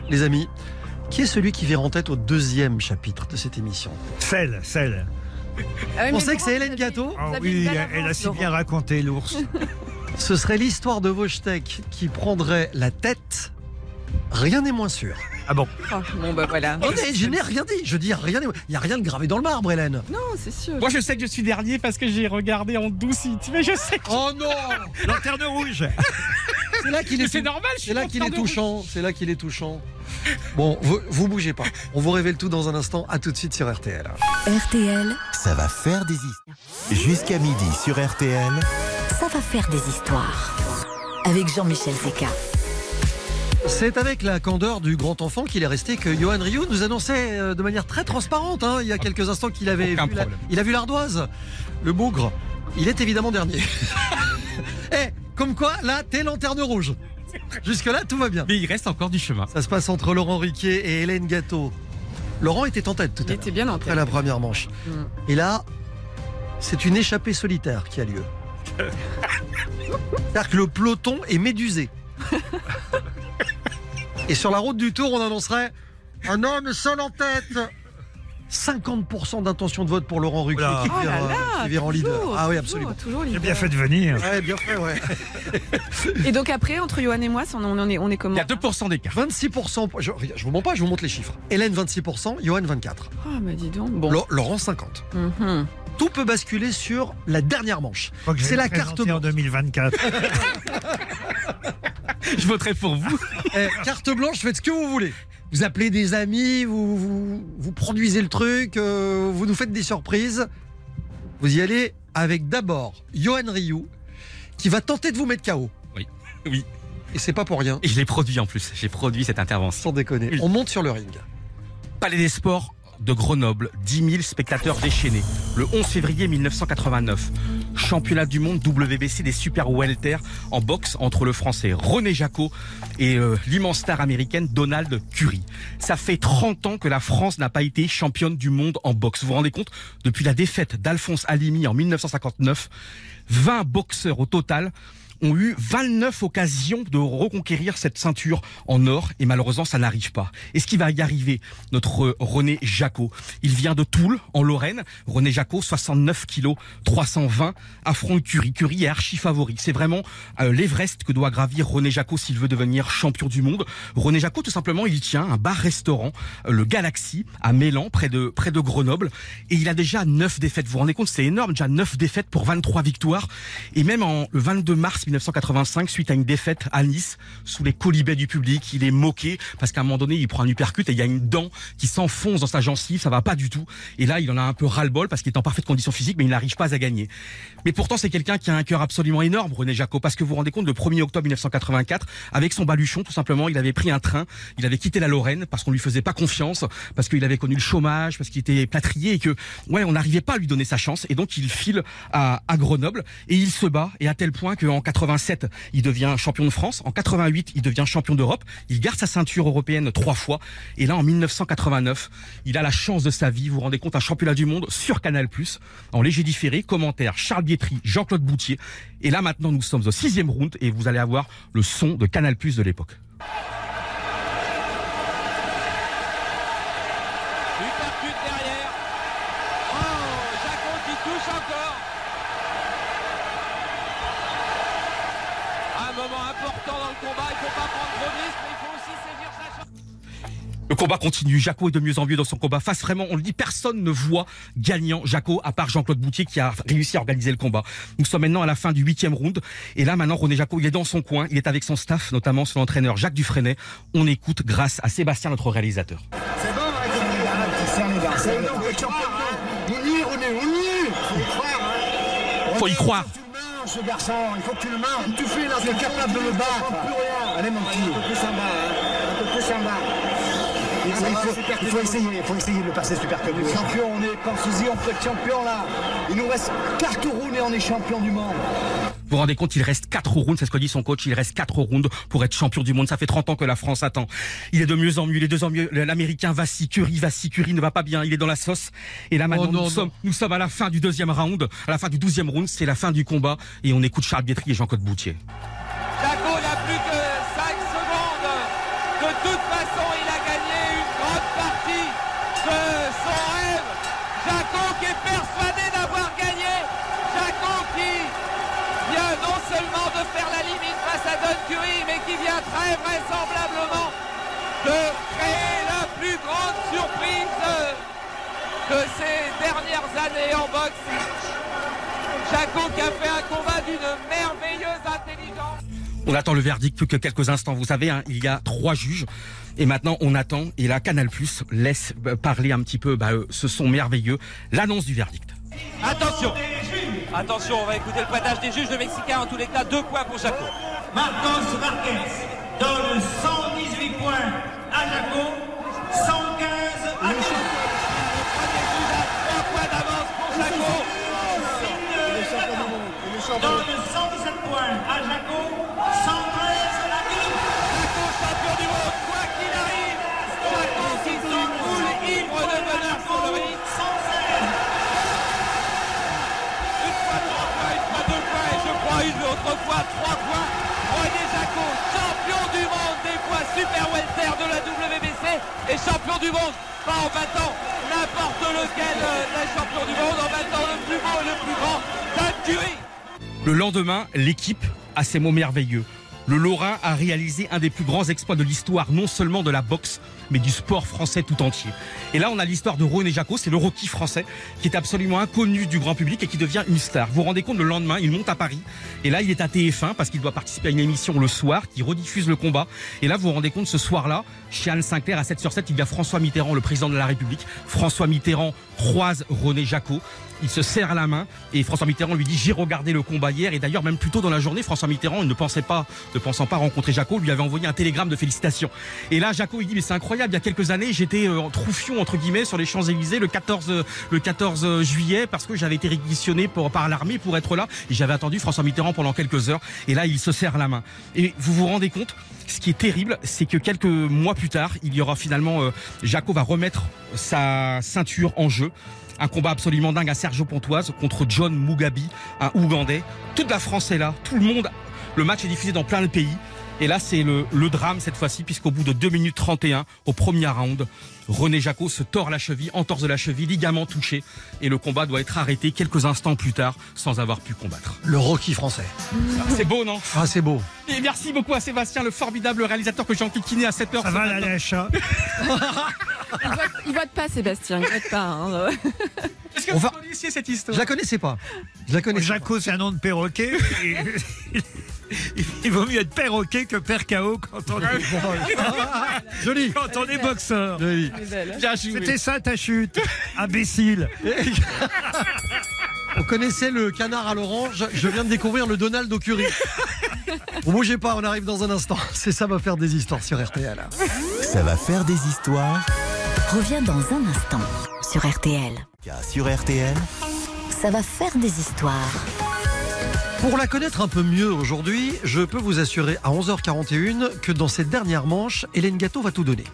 les amis, qui est celui qui vient en tête au deuxième chapitre de cette émission? Celle, celle. Ah On sait que c'est Hélène Gâteau Ah oui, elle a si bien raconté l'ours. Ce serait l'histoire de Wojtek qui prendrait la tête. Rien n'est moins sûr. Ah bon Oh, bon, bah voilà. Non, mais je n'ai rien dit. Je dis rien. Il n'y a rien de gravé dans le marbre, Hélène. Non, c'est sûr. Moi, je sais que je suis dernier parce que j'ai regardé en doucit. Mais je sais que Oh non Lanterne rouge C'est là qu'il est, c'est normal. je suis c'est là qu'il est touchant. C'est là qu'il est touchant. Bon, vous, vous bougez pas. On vous révèle tout dans un instant. À tout de suite sur RTL. RTL, Ça va faire des histoires. Jusqu'à midi sur RTL. ça va faire des histoires. Avec Jean-Michel Zeka. C'est avec la candeur du grand enfant qu'il est resté que Johan Rioux nous annonçait euh, de manière très transparente, hein, il y a quelques instants qu'il avait Aucun vu la- problème. il a vu l'ardoise, le bougre. Il est évidemment dernier. Eh, comme quoi, là, t'es lanterne rouge. Jusque-là, tout va bien. Mais il reste encore du chemin. Ça se passe entre Laurent Riquet et Hélène Gâteau. Laurent était en tête tout Il à l'heure, était bien en après tête. la première manche. Mm. Et là, c'est une échappée solitaire qui a lieu. C'est-à-dire que le peloton est médusé. Et sur la route du Tour, on annoncerait un homme seul en tête. 50% d'intention de vote pour Laurent Ruquier qui Oh vire, là euh, là qui vire en toujours, leader. Ah oui, toujours, absolument. Toujours leader. bien fait de venir. Ouais, bien fait, ouais. Et donc après, entre Johan et moi, on, on est, on est Il comment y a 2% d'écart. 26%, je, je vous mens pas, je vous montre les chiffres. Hélène 26%, Johan 24%. Oh, bah dis donc. Bon. Laurent 50. Mhm. Tout peut basculer sur la dernière manche. C'est la carte en blanche. 2024. Je voterai pour vous. Eh, carte blanche, faites ce que vous voulez. Vous appelez des amis, vous, vous, vous produisez le truc, euh, vous nous faites des surprises. Vous y allez avec d'abord Johan Rioux, qui va tenter de vous mettre KO. Oui. Oui. Et c'est pas pour rien, Et je l'ai produit en plus. J'ai produit cette intervention. sans déconner. On monte sur le ring. Palais des Sports de Grenoble, 10 000 spectateurs déchaînés. Le 11 février 1989, championnat du monde WBC des super welter en boxe entre le français René Jacot et euh, l'immense star américaine Donald Curry. Ça fait 30 ans que la France n'a pas été championne du monde en boxe. Vous vous rendez compte? Depuis la défaite d'Alphonse Alimi en 1959, 20 boxeurs au total ont eu 29 occasions de reconquérir cette ceinture en or et malheureusement ça n'arrive pas. Et ce qui va y arriver, notre euh, René Jacot, il vient de Toul, en Lorraine. René Jacot, 69 kilos, 320, affronte Curie. Curie est archi favori. C'est vraiment euh, l'Everest que doit gravir René Jacot s'il veut devenir champion du monde. René Jacot, tout simplement, il tient un bar-restaurant, euh, le Galaxy, à Mélan, près de, près de Grenoble. Et il a déjà 9 défaites. Vous vous rendez compte, c'est énorme, déjà 9 défaites pour 23 victoires. Et même en, le 22 mars 1985, suite à une défaite à Nice, sous les colibets du public, il est moqué parce qu'à un moment donné, il prend un uppercut et il y a une dent qui s'enfonce dans sa gencive, ça va pas du tout. Et là, il en a un peu ras-le-bol parce qu'il est en parfaite condition physique, mais il n'arrive pas à gagner. Mais pourtant, c'est quelqu'un qui a un cœur absolument énorme, René Jacot, parce que vous vous rendez compte, le 1er octobre 1984, avec son baluchon, tout simplement, il avait pris un train, il avait quitté la Lorraine parce qu'on lui faisait pas confiance, parce qu'il avait connu le chômage, parce qu'il était plâtrier et que, ouais, on n'arrivait pas à lui donner sa chance. Et donc, il file à, à Grenoble et il se bat, et à tel point qu'en 87, il devient champion de France. En 88, il devient champion d'Europe. Il garde sa ceinture européenne trois fois. Et là, en 1989, il a la chance de sa vie. Vous vous rendez compte, un championnat du monde sur Canal+, en léger différé, commentaire Charles Bietri, Jean-Claude Boutier. Et là, maintenant, nous sommes au sixième round et vous allez avoir le son de Canal+, de l'époque. Uppercut derrière. Oh, Jacot qui touche encore. Un moment important dans le combat, il ne faut pas prendre trop de risques, mais il faut aussi saisir sa chance. Le combat continue. Jaco est de mieux en mieux dans son combat. Face vraiment, on le dit, personne ne voit gagnant Jaco à part Jean-Claude Boutier qui a réussi à organiser le combat. Nous sommes maintenant à la fin du huitième round. Et là, maintenant, René Jaco, il est dans son coin. Il est avec son staff, notamment son entraîneur Jacques Dufresnay. On écoute grâce à Sébastien, notre réalisateur. C'est bon, dents. C'est bon, on est champion. On y est, René, on y est. Faut y croire. hein. Faut y croire. Il faut que tu le manges, ce garçon. Il faut que tu le manges. Tu fais là, tu es capable de le battre. Allez, mon petit. Un peu plus en bas, hein. Un peu plus en bas. Il faut, il faut- il faut essayer, il faut essayer de le passer super comme champion, on est pensez-y, on peut être champion là. Il nous reste 4 rounds et on est champion du monde. Vous vous rendez compte, il reste 4 rounds, c'est ce que dit son coach, il reste 4 rounds pour être champion du monde. Ça fait 30 ans que la France attend. Il est de mieux en mieux, il est de mieux en mieux. L'américain Vassi Curie, Vassi Curie ne va pas bien, il est dans la sauce. Et là maintenant, Oh non, nous, non. sommes, nous sommes à la fin du deuxième round, à la fin du douzième round, c'est la fin du combat. Et on écoute Charles Bietri et Jean-Claude Boutier. Très vraisemblablement de créer la plus grande surprise de ces dernières années en boxe. Jacot qui a fait un combat d'une merveilleuse intelligence. On attend le verdict plus que quelques instants. Vous savez, hein, il y a trois juges. Et maintenant, on attend. Et là, Canal Plus laisse euh, parler un petit peu bah, euh, ce son merveilleux. L'annonce du verdict. Attention Attention, on va écouter le pointage des juges. Le Mexicain, en tous les cas, deux points pour Jaco. Marcos Marquez donne 118 points à Jaco, 115 à Premier super welter de la WBC et champion du monde, pas en battant n'importe lequel euh, des champions du monde, en battant le plus beau et le plus grand, Dan Curry. Le lendemain, l'équipe a ces mots merveilleux. Le Lorrain a réalisé un des plus grands exploits de l'histoire, non seulement de la boxe, mais du sport français tout entier. Et là, on a l'histoire de René Jacot, c'est le Rocky français, qui est absolument inconnu du grand public et qui devient une star. Vous vous rendez compte, le lendemain, il monte à Paris, et là, il est à TF1 parce qu'il doit participer à une émission le soir qui rediffuse le combat. Et là, vous vous rendez compte, ce soir-là, chez Anne Sinclair, à 7 sur 7, il y a François Mitterrand, le président de la République. François Mitterrand croise René Jacot. Il se serre la main et François Mitterrand lui dit j'ai regardé le combat hier. Et d'ailleurs même plus tôt dans la journée François Mitterrand ne pensait pas ne pensant pas rencontrer Jaco lui avait envoyé un télégramme de félicitations. Et là Jaco il dit mais c'est incroyable. Il y a quelques années j'étais euh, en troufion entre guillemets sur les Champs-Élysées le 14 euh, le 14 juillet parce que j'avais été réquisitionné par l'armée pour être là. Et j'avais attendu François Mitterrand pendant quelques heures. Et là il se serre la main. Et vous vous rendez compte ce qui est terrible c'est que quelques mois plus tard il y aura finalement euh, Jaco va remettre sa ceinture en jeu un combat absolument dingue à Sergio Pontoise contre John Mugabe, un Ougandais. Toute la France est là, tout le monde Le match est diffusé dans plein de pays. Et là, c'est le, le drame cette fois-ci, puisqu'au bout de 2 minutes 31, au premier round, René Jacot se tord la cheville, entorse de la cheville, ligament touché, et le combat doit être arrêté quelques instants plus tard, sans avoir pu combattre. Le Rocky français. C'est beau, non? Ah, c'est beau. Et merci beaucoup à Sébastien, le formidable réalisateur que j'ai enquiquiné à 7h. Ça va, la lèche hein Il vote, il vote pas, Sébastien. Il vote pas. hein. Est-ce que On vous va- connaissiez cette histoire? Je la connaissais pas. Je la connaissais. Jaco, c'est un nom de perroquet. et- Il vaut mieux être perroquet que père KO quand on est, Joli. quand on est boxeur. Joli. Bien joué. C'était ça ta chute, imbécile. On connaissait le canard à l'orange. Je viens de découvrir le Donald au curry. Vous bougez pas, on arrive dans un instant. C'est ça va faire des histoires sur RTL. Ça va faire des histoires. Revient dans un instant sur RTL. Sur RTL, Ça va faire des histoires. Pour la connaître un peu mieux aujourd'hui, je peux vous assurer à 11h41 que dans cette dernière manche, Hélène Gâteau va tout donner.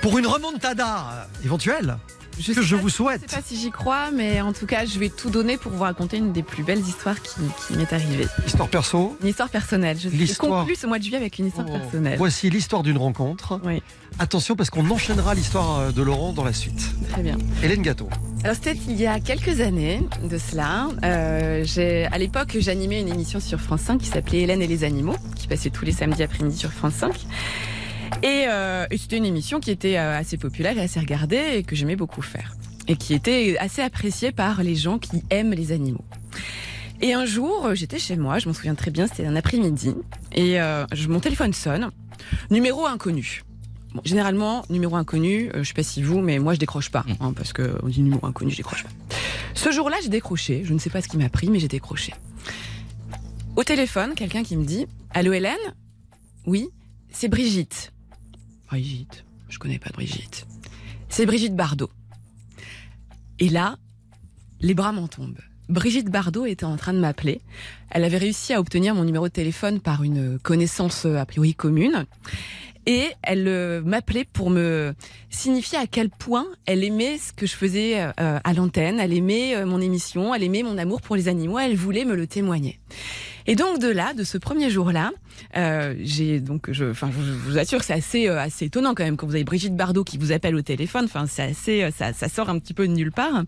Pour une remontada éventuelle, que sais je vous Je souhaite. sais pas si j'y crois, mais en tout cas, je vais tout donner pour vous raconter une des plus belles histoires qui, qui m'est arrivée. Histoire perso? Une histoire personnelle. Je L'histoire. conclue ce mois de juillet avec une histoire Oh. personnelle. Voici l'histoire d'une rencontre. Oui, Attention parce qu'on enchaînera l'histoire euh, de Laurent dans la suite. très bien. Hélène Gâteau. Alors c'était il y a quelques années de cela. Euh, à l'époque, j'animais une émission sur France 5 qui s'appelait Hélène et les animaux, qui passait tous les samedis après-midi sur France 5. Et, euh, et c'était une émission qui était euh, assez populaire et assez regardée et que j'aimais beaucoup faire. Et qui était assez appréciée par les gens qui aiment les animaux. Et un jour, euh, j'étais chez moi, je m'en souviens très bien, c'était un après-midi, et euh, mon téléphone sonne, numéro inconnu. Bon, généralement, numéro inconnu, euh, je sais pas si vous, mais moi je décroche pas, hein, parce que on dit numéro inconnu, je décroche pas. Ce jour-là, j'ai décroché. Je ne sais pas ce qui m'a pris, mais j'ai décroché. Au téléphone, quelqu'un qui me dit Allô Hélène? Oui, c'est Brigitte. Brigitte Je connais pas Brigitte. C'est Brigitte Bardot. Et là, les bras m'en tombent. Brigitte Bardot était en train de m'appeler. Elle avait réussi à obtenir mon numéro de téléphone par une connaissance a priori commune. Et elle euh, m'appelait pour me signifier à quel point elle aimait ce que je faisais euh, à l'antenne, elle aimait euh, mon émission, elle aimait mon amour pour les animaux, elle voulait me le témoigner. Et donc de là, de ce premier jour-là, euh, j'ai donc, je, enfin, je, vous assure, c'est assez, assez étonnant quand même quand vous avez Brigitte Bardot qui vous appelle au téléphone. Enfin, c'est assez, ça, ça sort un petit peu de nulle part.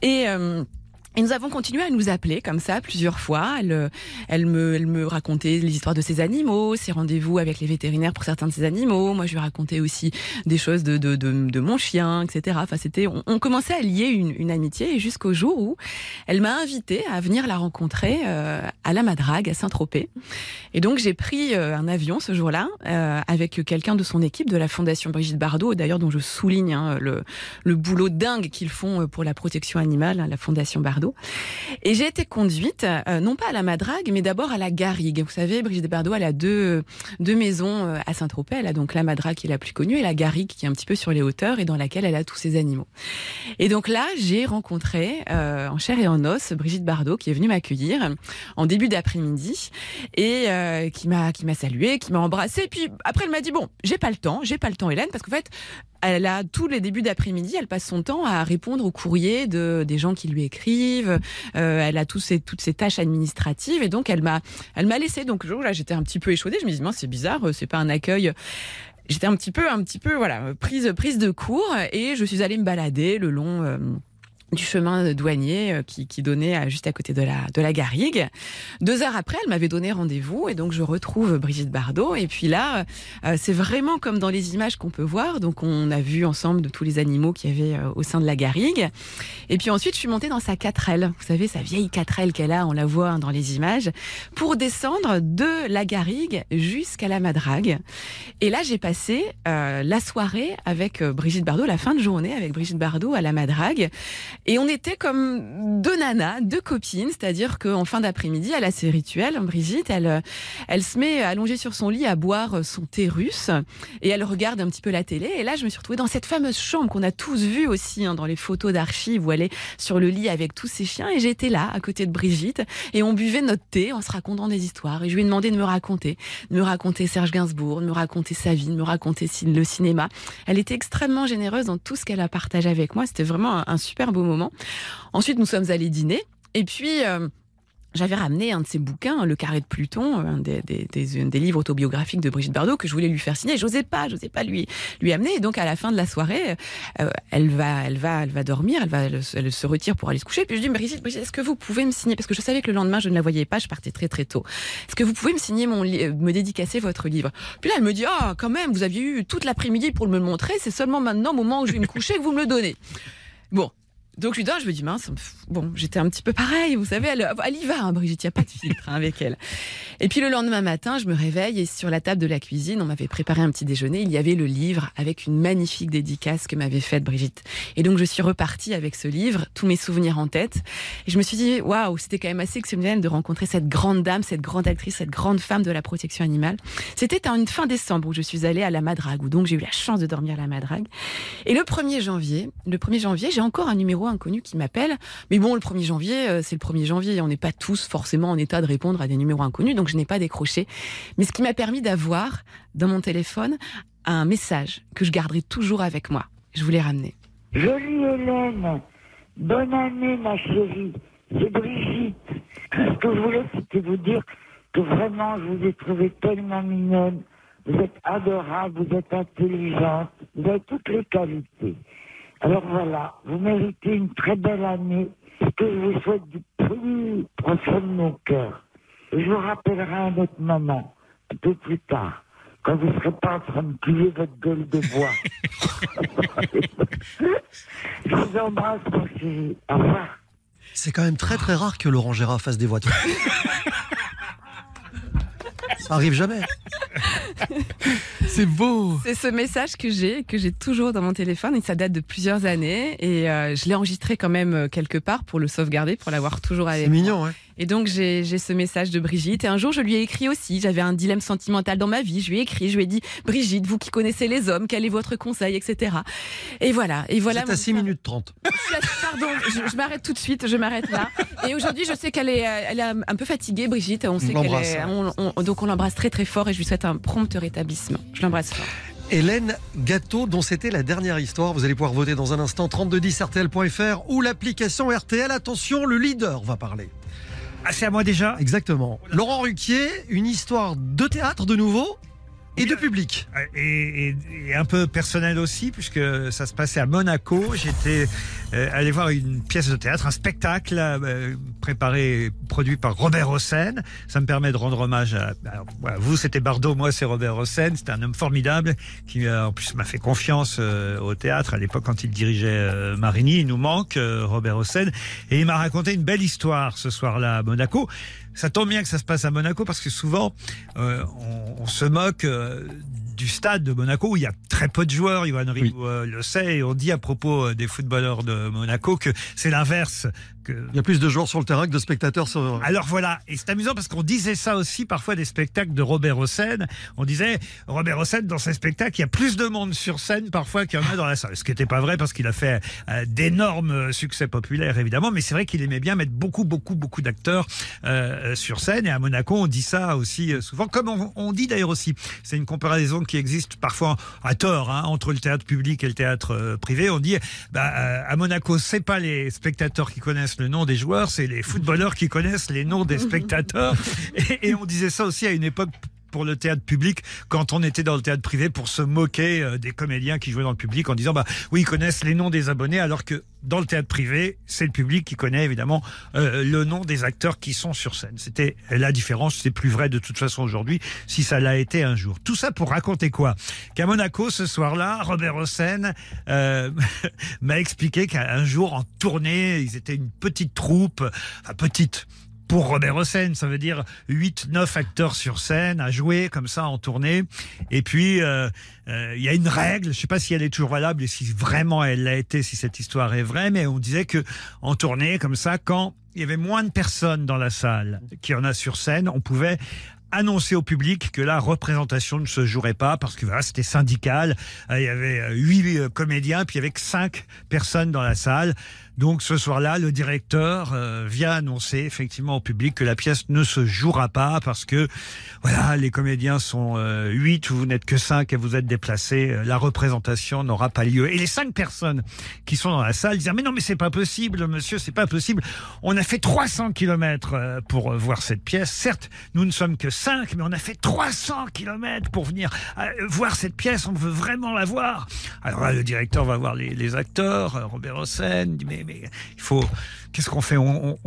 Et et nous avons continué à nous appeler comme ça plusieurs fois. Elle, euh, elle me, elle me racontait les histoires de ses animaux, ses rendez-vous avec les vétérinaires pour certains de ses animaux. Moi, je lui racontais aussi des choses de, de, de, de mon chien, etc. Enfin, c'était, on, on commençait à lier une, une amitié jusqu'au jour où elle m'a invité à venir la rencontrer euh, à la Madrague, à Saint-Tropez. Et donc, j'ai pris euh, un avion ce jour-là euh, avec quelqu'un de son équipe de la Fondation Brigitte Bardot, d'ailleurs dont je souligne hein, le, le boulot dingue qu'ils font euh, pour la protection animale, hein, la Fondation Bardot. Et j'ai été conduite, euh, non pas à la Madrague, mais d'abord à la Garrigue. Vous savez, Brigitte Bardot, elle a deux, deux maisons euh, à Saint-Tropez. Elle a donc la Madrague qui est la plus connue et la Garrigue qui est un petit peu sur les hauteurs et dans laquelle elle a tous ses animaux. Et donc là, j'ai rencontré euh, en chair et en os Brigitte Bardot qui est venue m'accueillir en début d'après-midi et euh, qui m'a qui m'a salué, qui m'a embrassé. Puis après, elle m'a dit bon, j'ai pas le temps, j'ai pas le temps, Hélène, parce qu'en fait, elle a tous les débuts d'après-midi, elle passe son temps à répondre aux courriers de des gens qui lui écrivent. Euh, elle a tous toutes ces tâches administratives et donc elle m'a elle m'a laissé. Donc là, j'étais un petit peu échaudée. Je me dis mince, c'est bizarre, euh, c'est pas un accueil. J'étais un petit peu un petit peu voilà prise prise de court et je suis allée me balader le long. euh, du chemin douanier euh, qui, qui donnait à- juste à côté de la, de la Garrigue. Deux heures après, elle m'avait donné rendez-vous et donc je retrouve Brigitte Bardot. Et puis là, euh, c'est vraiment comme dans les images qu'on peut voir. Donc on a vu ensemble de tous les animaux qu'il y avait euh, au sein de la Garrigue. Et puis ensuite, je suis montée dans sa 4L. Vous savez, sa vieille 4L qu'elle a, on la voit hein, dans les images, pour descendre de la Garrigue jusqu'à la Madrague. Et là, j'ai passé euh, la soirée avec euh, Brigitte Bardot, la fin de journée avec Brigitte Bardot à la Madrague. Et on était comme deux nanas, deux copines, c'est-à-dire qu'en fin d'après-midi, elle a ses rituels. Brigitte, elle, euh, elle se met allongée sur son lit à boire son thé russe et elle regarde un petit peu la télé. Et là, je me suis retrouvée dans cette fameuse chambre qu'on a tous vue aussi hein, dans les photos d'archives où elle est sur le lit avec tous ses chiens. Et j'étais là, à côté de Brigitte, et on buvait notre thé en se racontant des histoires. Et je lui ai demandé de me raconter, de me raconter Serge Gainsbourg, de me raconter sa vie, de me raconter le cinéma. Elle était extrêmement généreuse dans tout ce qu'elle a partagé avec moi. C'était vraiment un, un super beau moment. Ensuite, nous sommes allés dîner. Et puis, euh, j'avais ramené un de ses bouquins, Le Carré de Pluton, un des, des, livres autobiographiques de Brigitte Bardot que je voulais lui faire signer. J'osais pas, j'osais pas lui lui amener. Et donc à la fin de la soirée, euh, elle va, elle va, elle va dormir, elle va, elle, se retire pour aller se coucher. Puis je dis Brigitte, est-ce que vous pouvez me signer? Parce que je savais que le lendemain je ne la voyais pas, je partais très très tôt. Est-ce que vous pouvez me signer mon, euh, me dédicacer votre livre? Puis là elle me dit ah quand même, vous aviez eu toute l'après-midi pour me le montrer. C'est seulement maintenant, au moment où je vais me coucher, que vous me le donnez. Bon. Donc je lui donne, je me dis mince, bon, j'étais un petit peu pareil, vous savez, elle, elle y va, hein, Brigitte, il n'y a pas de filtre hein, avec elle. Et puis le lendemain matin, je me réveille et sur la table de la cuisine, on m'avait préparé un petit déjeuner, il y avait le livre avec une magnifique dédicace que m'avait faite Brigitte. Et donc je suis repartie avec ce livre, tous mes souvenirs en tête, et je me suis dit, waouh, c'était quand même assez exceptionnel de rencontrer cette grande dame, cette grande actrice, cette grande femme de la protection animale. C'était en une fin décembre où je suis allée à la Madrague, où donc j'ai eu la chance de dormir à la Madrague. Et le 1er janvier, le 1er janvier, j'ai encore un numéro inconnu qui m'appelle. Mais bon, le 1er janvier, euh, c'est le 1er janvier. On n'est pas tous forcément en état de répondre à des numéros inconnus, donc je n'ai pas décroché. Mais ce qui m'a permis d'avoir dans mon téléphone un message que je garderai toujours avec moi. Je vous l'ai ramené. Jolie Hélène, bonne année ma chérie, c'est Brigitte. Ce que je voulais, c'était vous dire que vraiment, je vous ai trouvé tellement mignonne. Vous êtes adorable, vous êtes intelligente, vous avez toutes les qualités. Alors voilà, vous méritez une très belle année, ce que je vous souhaite du plus profond de mon cœur. Et je vous rappellerai un autre moment, un peu plus tard, quand vous ne serez pas en train de plier votre gueule de bois. je vous embrasse, mon chéri. Au revoir. C'est quand même très très rare que Laurent Gérard fasse des voitures. Ça arrive jamais. C'est beau. C'est ce message que j'ai, que j'ai toujours dans mon téléphone, et ça date de plusieurs années, et euh, je l'ai enregistré quand même euh, quelque part pour le sauvegarder, pour l'avoir toujours avec C'est mignon, ouais. Et donc j'ai ce message de Brigitte, et un jour je lui ai écrit aussi, j'avais un dilemme sentimental dans ma vie, je lui ai écrit, je lui ai dit, Brigitte, vous qui connaissez les hommes, quel est votre conseil, etc. Et voilà, et voilà. Êtes à mon 6 minutes 30. je suis à- Pardon, je, je m'arrête tout de suite, je m'arrête là. Et aujourd'hui, je sais qu'elle est, euh, elle est un peu fatiguée, Brigitte. On sait qu'elle est, on- on- donc on l'embrasse très très fort et je lui souhaite un prompt rétablissement. Je l'embrasse fort. Hélène Gâteau, dont c'était la dernière histoire. Vous allez pouvoir voter dans un instant 3210rtl.fr ou l'application RTL. Attention, le leader va parler. Ah, c'est à moi déjà Exactement. Laurent Ruquier, une histoire de théâtre de nouveau et de public. et, et- et un peu personnel aussi, puisque ça se passait à Monaco. J'étais euh, allé voir une pièce de théâtre, un spectacle euh, préparé, produit par Robert Hossein. Ça me permet de rendre hommage à, voilà, vous, c'était Bardot, moi, c'est Robert Hossein. C'était un homme formidable qui, euh, en plus, m'a fait confiance euh, au théâtre à l'époque quand il dirigeait euh, Marigny. Il nous manque, euh, Robert Hossein. Et il m'a raconté une belle histoire ce soir-là à Monaco. Ça tombe bien que ça se passe à Monaco parce que souvent euh, on, on se moque euh, du stade de Monaco où il y a très peu de joueurs. Yoann Rioux euh, le sait et on dit à propos des footballeurs de Monaco que c'est l'inverse. Que... Il y a plus de joueurs sur le terrain que de spectateurs sur. Alors voilà, et c'est amusant parce qu'on disait ça aussi parfois des spectacles de Robert Hossein. On disait Robert Hossein dans ses spectacles, il y a plus de monde sur scène parfois qu'il y en a dans la salle. Ce qui n'était pas vrai parce qu'il a fait euh, d'énormes succès populaires évidemment, mais c'est vrai qu'il aimait bien mettre beaucoup beaucoup beaucoup d'acteurs euh, sur scène. Et à Monaco, on dit ça aussi euh, souvent, comme on, on dit d'ailleurs aussi. C'est une comparaison qui existe parfois à tort hein, entre le théâtre public et le théâtre euh, privé. On dit bah, euh, à Monaco, c'est pas les spectateurs qui connaissent le nom des joueurs, c'est les footballeurs qui connaissent les noms des spectateurs. Et, et on disait ça aussi à une époque pour le théâtre public quand on était dans le théâtre privé pour se moquer euh, des comédiens qui jouaient dans le public en disant bah oui ils connaissent les noms des abonnés alors que dans le théâtre privé c'est le public qui connaît évidemment euh, le nom des acteurs qui sont sur scène. C'était la différence c'est plus vrai de toute façon aujourd'hui si ça l'a été un jour. Tout ça pour raconter quoi? Qu'à Monaco ce soir-là Robert Hossein euh, m'a expliqué qu'un jour en tournée ils étaient une petite troupe enfin petite pour Robert Hossein, ça veut dire 8-9 acteurs sur scène à jouer comme ça en tournée. Et puis, euh, euh, il y a une règle, je sais pas si elle est toujours valable et si vraiment elle l'a été, si cette histoire est vraie, mais on disait que en tournée comme ça, quand il y avait moins de personnes dans la salle qu'il y en a sur scène, on pouvait annoncer au public que la représentation ne se jouerait pas parce que c'était syndical. Euh, Il y avait huit comédiens, puis il y avait que cinq personnes dans la salle. Donc ce soir-là, le directeur euh, vient annoncer effectivement au public que la pièce ne se jouera pas parce que voilà, les comédiens sont euh, 8, vous n'êtes que 5 et vous êtes déplacés, euh, la représentation n'aura pas lieu. Et les cinq personnes qui sont dans la salle disent mais non mais c'est pas possible monsieur, c'est pas possible. On a fait 300 kilomètres pour euh, voir cette pièce. Certes, nous ne sommes que 5 mais on a fait 300 kilomètres pour venir voir cette pièce, on veut vraiment la voir. Alors là, le directeur va voir les, les acteurs, Robert Hossein, dit mais, mais il faut, qu'est-ce qu'on fait? On,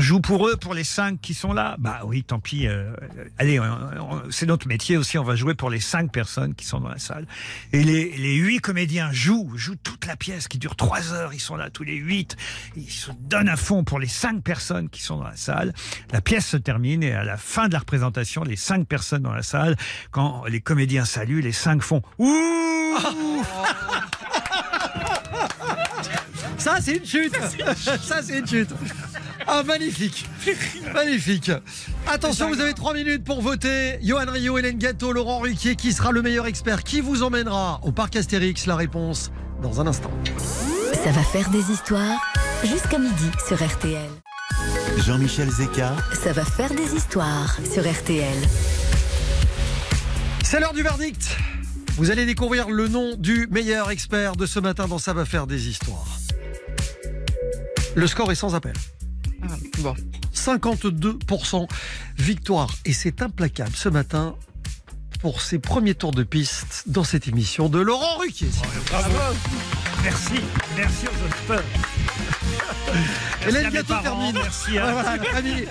joue pour eux, pour les cinq qui sont là? Bah oui, tant pis. euh, allez, on- on- c'est notre métier aussi, on va jouer pour les cinq personnes qui sont dans la salle. Et les, les huit comédiens jouent, jouent toute la pièce qui dure trois heures, ils sont là tous les huit, ils se donnent à fond pour les cinq personnes qui sont dans la salle. La pièce se termine et à la fin de la représentation, les cinq personnes dans la salle, quand les comédiens saluent, les cinq font Ouh Ça, c'est une chute. Ça, c'est une chute. Ah, magnifique. Magnifique. Attention, vous avez trois minutes pour voter. Johan Rio, Hélène Gâteau, Laurent Ruquier, qui sera le meilleur expert Qui vous emmènera au parc Astérix? La réponse dans un instant. Ça va faire des histoires jusqu'à midi sur RTL. Jean-Michel Zeka, Ça va faire des histoires sur RTL. C'est l'heure du verdict. Vous allez découvrir le nom du meilleur expert de ce matin dans Ça va faire des histoires. Le score est sans appel. Ah, bon. 52% victoire. Et c'est implacable ce matin pour ses premiers tours de piste dans cette émission de Laurent Ruquier. Bravo. Merci, merci aux auditeurs. Hélène Gâteau termine. Merci à... Voilà, famille.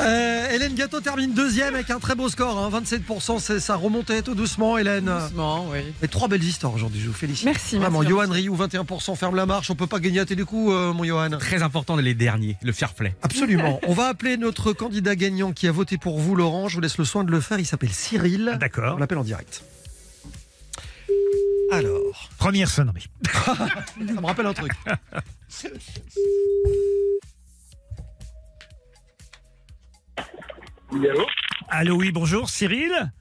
Euh, Hélène Gâteau termine deuxième avec un très beau score, hein, 27%. c'est- Ça remontait tout doucement, Hélène. Doucement, oui. Mais trois belles histoires aujourd'hui, je vous félicite. Merci, Vraiment, merci, Johan Rioux, 21%, ferme la marche. On peut pas gagner à télécoup, euh, mon Johan. Très important les derniers, le fair play. Absolument. On va appeler notre candidat gagnant qui a voté pour vous, Laurent. Je vous laisse le soin de le faire. Il s'appelle Cyril. On D'accord. l'appelle en direct. Alors, Première sonnerie. ça me rappelle un truc. Oui, allô Allô, oui, bonjour, Cyril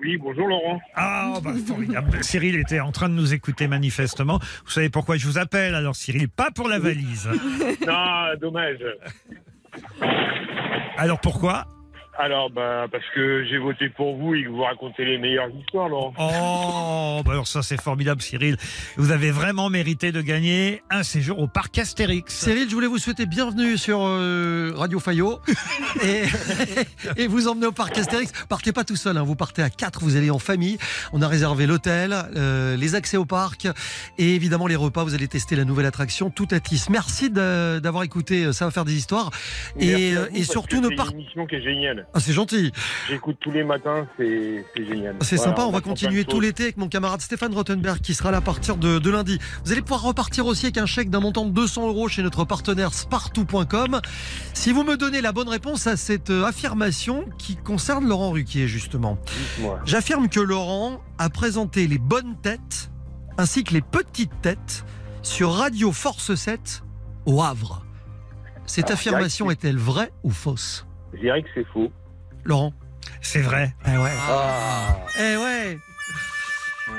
Oui, bonjour Laurent. Ah, bah, formidable. Cyril était en train de nous écouter manifestement. Vous savez pourquoi je vous appelle alors, Cyril Pas pour la valise. non, dommage. Alors pourquoi Alors, bah, parce que j'ai voté pour vous et que vous racontez les meilleures histoires, Laurent. Oh, bah alors ça c'est formidable, Cyril. Vous avez vraiment mérité de gagner un séjour au parc Astérix. Cyril, je voulais vous souhaiter bienvenue sur euh, Radio Fayot et, et vous emmener au parc Astérix. Partez pas tout seul, hein, vous partez à 4, vous allez en famille. On a réservé l'hôtel, euh, les accès au parc et évidemment les repas. Vous allez tester la nouvelle attraction Tout Atis. Merci d'avoir écouté euh, Ça va faire des histoires et, Merci à vous, et parce surtout que ne c'est pas. une émission qui est géniale. Ah, c'est gentil. J'écoute tous les matins, c'est c'est génial. C'est Voilà, sympa, on va continuer tout l'été avec mon camarade Stéphane Rottenberg qui sera là à partir de, de lundi. Vous allez pouvoir repartir aussi avec un chèque d'un montant de 200 euros chez notre partenaire spartou.com. Si vous me donnez la bonne réponse à cette euh, affirmation qui concerne Laurent Ruquier justement. J'affirme que Laurent a présenté les bonnes têtes ainsi que les petites têtes sur Radio Force 7 au Havre. Cette Alors, affirmation est-elle vraie ou fausse? Je dirais que c'est faux. Laurent C'est vrai. Eh ouais. Ah. Eh ouais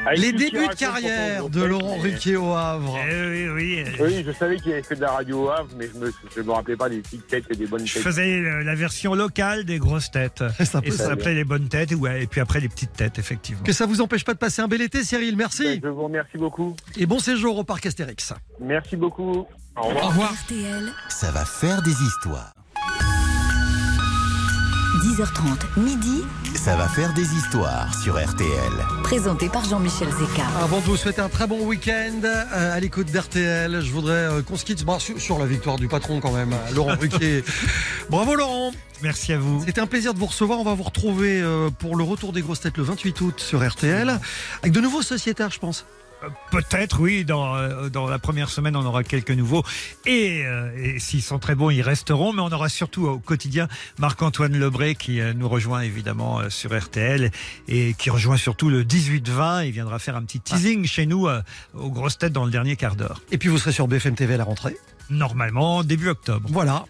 Avec Les débuts de carrière de Laurent Ruquier au Havre. Eh oui, oui. Oui, je savais qu'il avait fait de la radio au Havre, mais je me, je me rappelais pas des petites têtes et des bonnes Je têtes. faisais euh, la version locale des grosses têtes. C'est un peu Et ça ça. s'appelait les bonnes têtes, ouais, et puis après les petites têtes, effectivement. Que ça vous empêche pas de passer un bel été, Cyril. Merci. Ben, Je vous remercie beaucoup. Et bon séjour au parc Astérix. Merci beaucoup. Au revoir. Au revoir. RTL, ça va faire des histoires. 10h30, midi, Ça va faire des histoires sur RTL. présenté par Jean-Michel Zeka. Avant de vous souhaiter un très bon week-end euh, à l'écoute d'RTL, je voudrais euh, qu'on se quitte bah, sur, sur la victoire du patron quand même, euh, Laurent Ruquier. Bravo Laurent Merci à vous. C'était un plaisir de vous recevoir. On va vous retrouver pour le retour des grosses têtes le 28 août sur RTL, avec de nouveaux sociétaires, je pense. Euh, Peut-être, oui, dans, euh, dans la première semaine, on aura quelques nouveaux. Et, euh, et s'ils sont très bons, ils resteront. Mais on aura surtout au quotidien Marc-Antoine Lebré qui nous rejoint évidemment sur RTL et qui rejoint surtout le 18-20. Il viendra faire un petit teasing chez nous aux grosses têtes dans le dernier quart d'heure. Et puis vous serez sur BFM TV à la rentrée. Normalement début octobre. Voilà,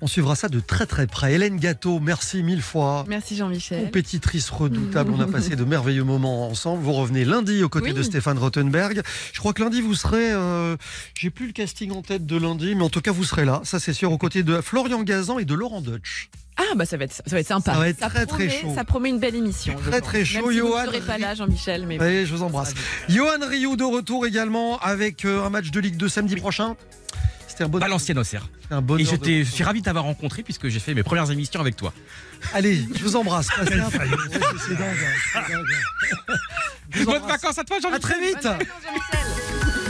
on suivra ça de très très près. Hélène Gâteau, merci mille fois. Merci Jean-Michel. Compétitrice redoutable, on a passé de merveilleux moments ensemble. Vous revenez lundi aux côtés Oui. de Stéphane Rothenberg. Je crois que lundi vous serez, euh, j'ai plus le casting en tête de lundi, mais en tout cas vous serez là, ça c'est sûr, aux côtés de Florian Gazan et de Laurent Deutsch. Ah bah ça va être, ça va être sympa. Ça va être très, très promet, chaud. Ça promet une belle émission. Très, très chaud, Même si vous Johan. ne serez pas là Jean-Michel, mais Allez, je vous embrasse. Johan Rioux de retour également avec euh, un match de Ligue 2 samedi prochain. C'était un bon Valenciennes Auxerre. un bonheur Et j'étais, je suis ravi de t'avoir rencontré puisque j'ai fait mes premières émissions avec toi. Allez, je vous embrasse. Passez un- Ouais, C'est dingue. hein, c'est dingue. Je vous Bonnes embrasse. vacances à toi, À Jean-Michel. très vite. Vacances, Jean-Michel.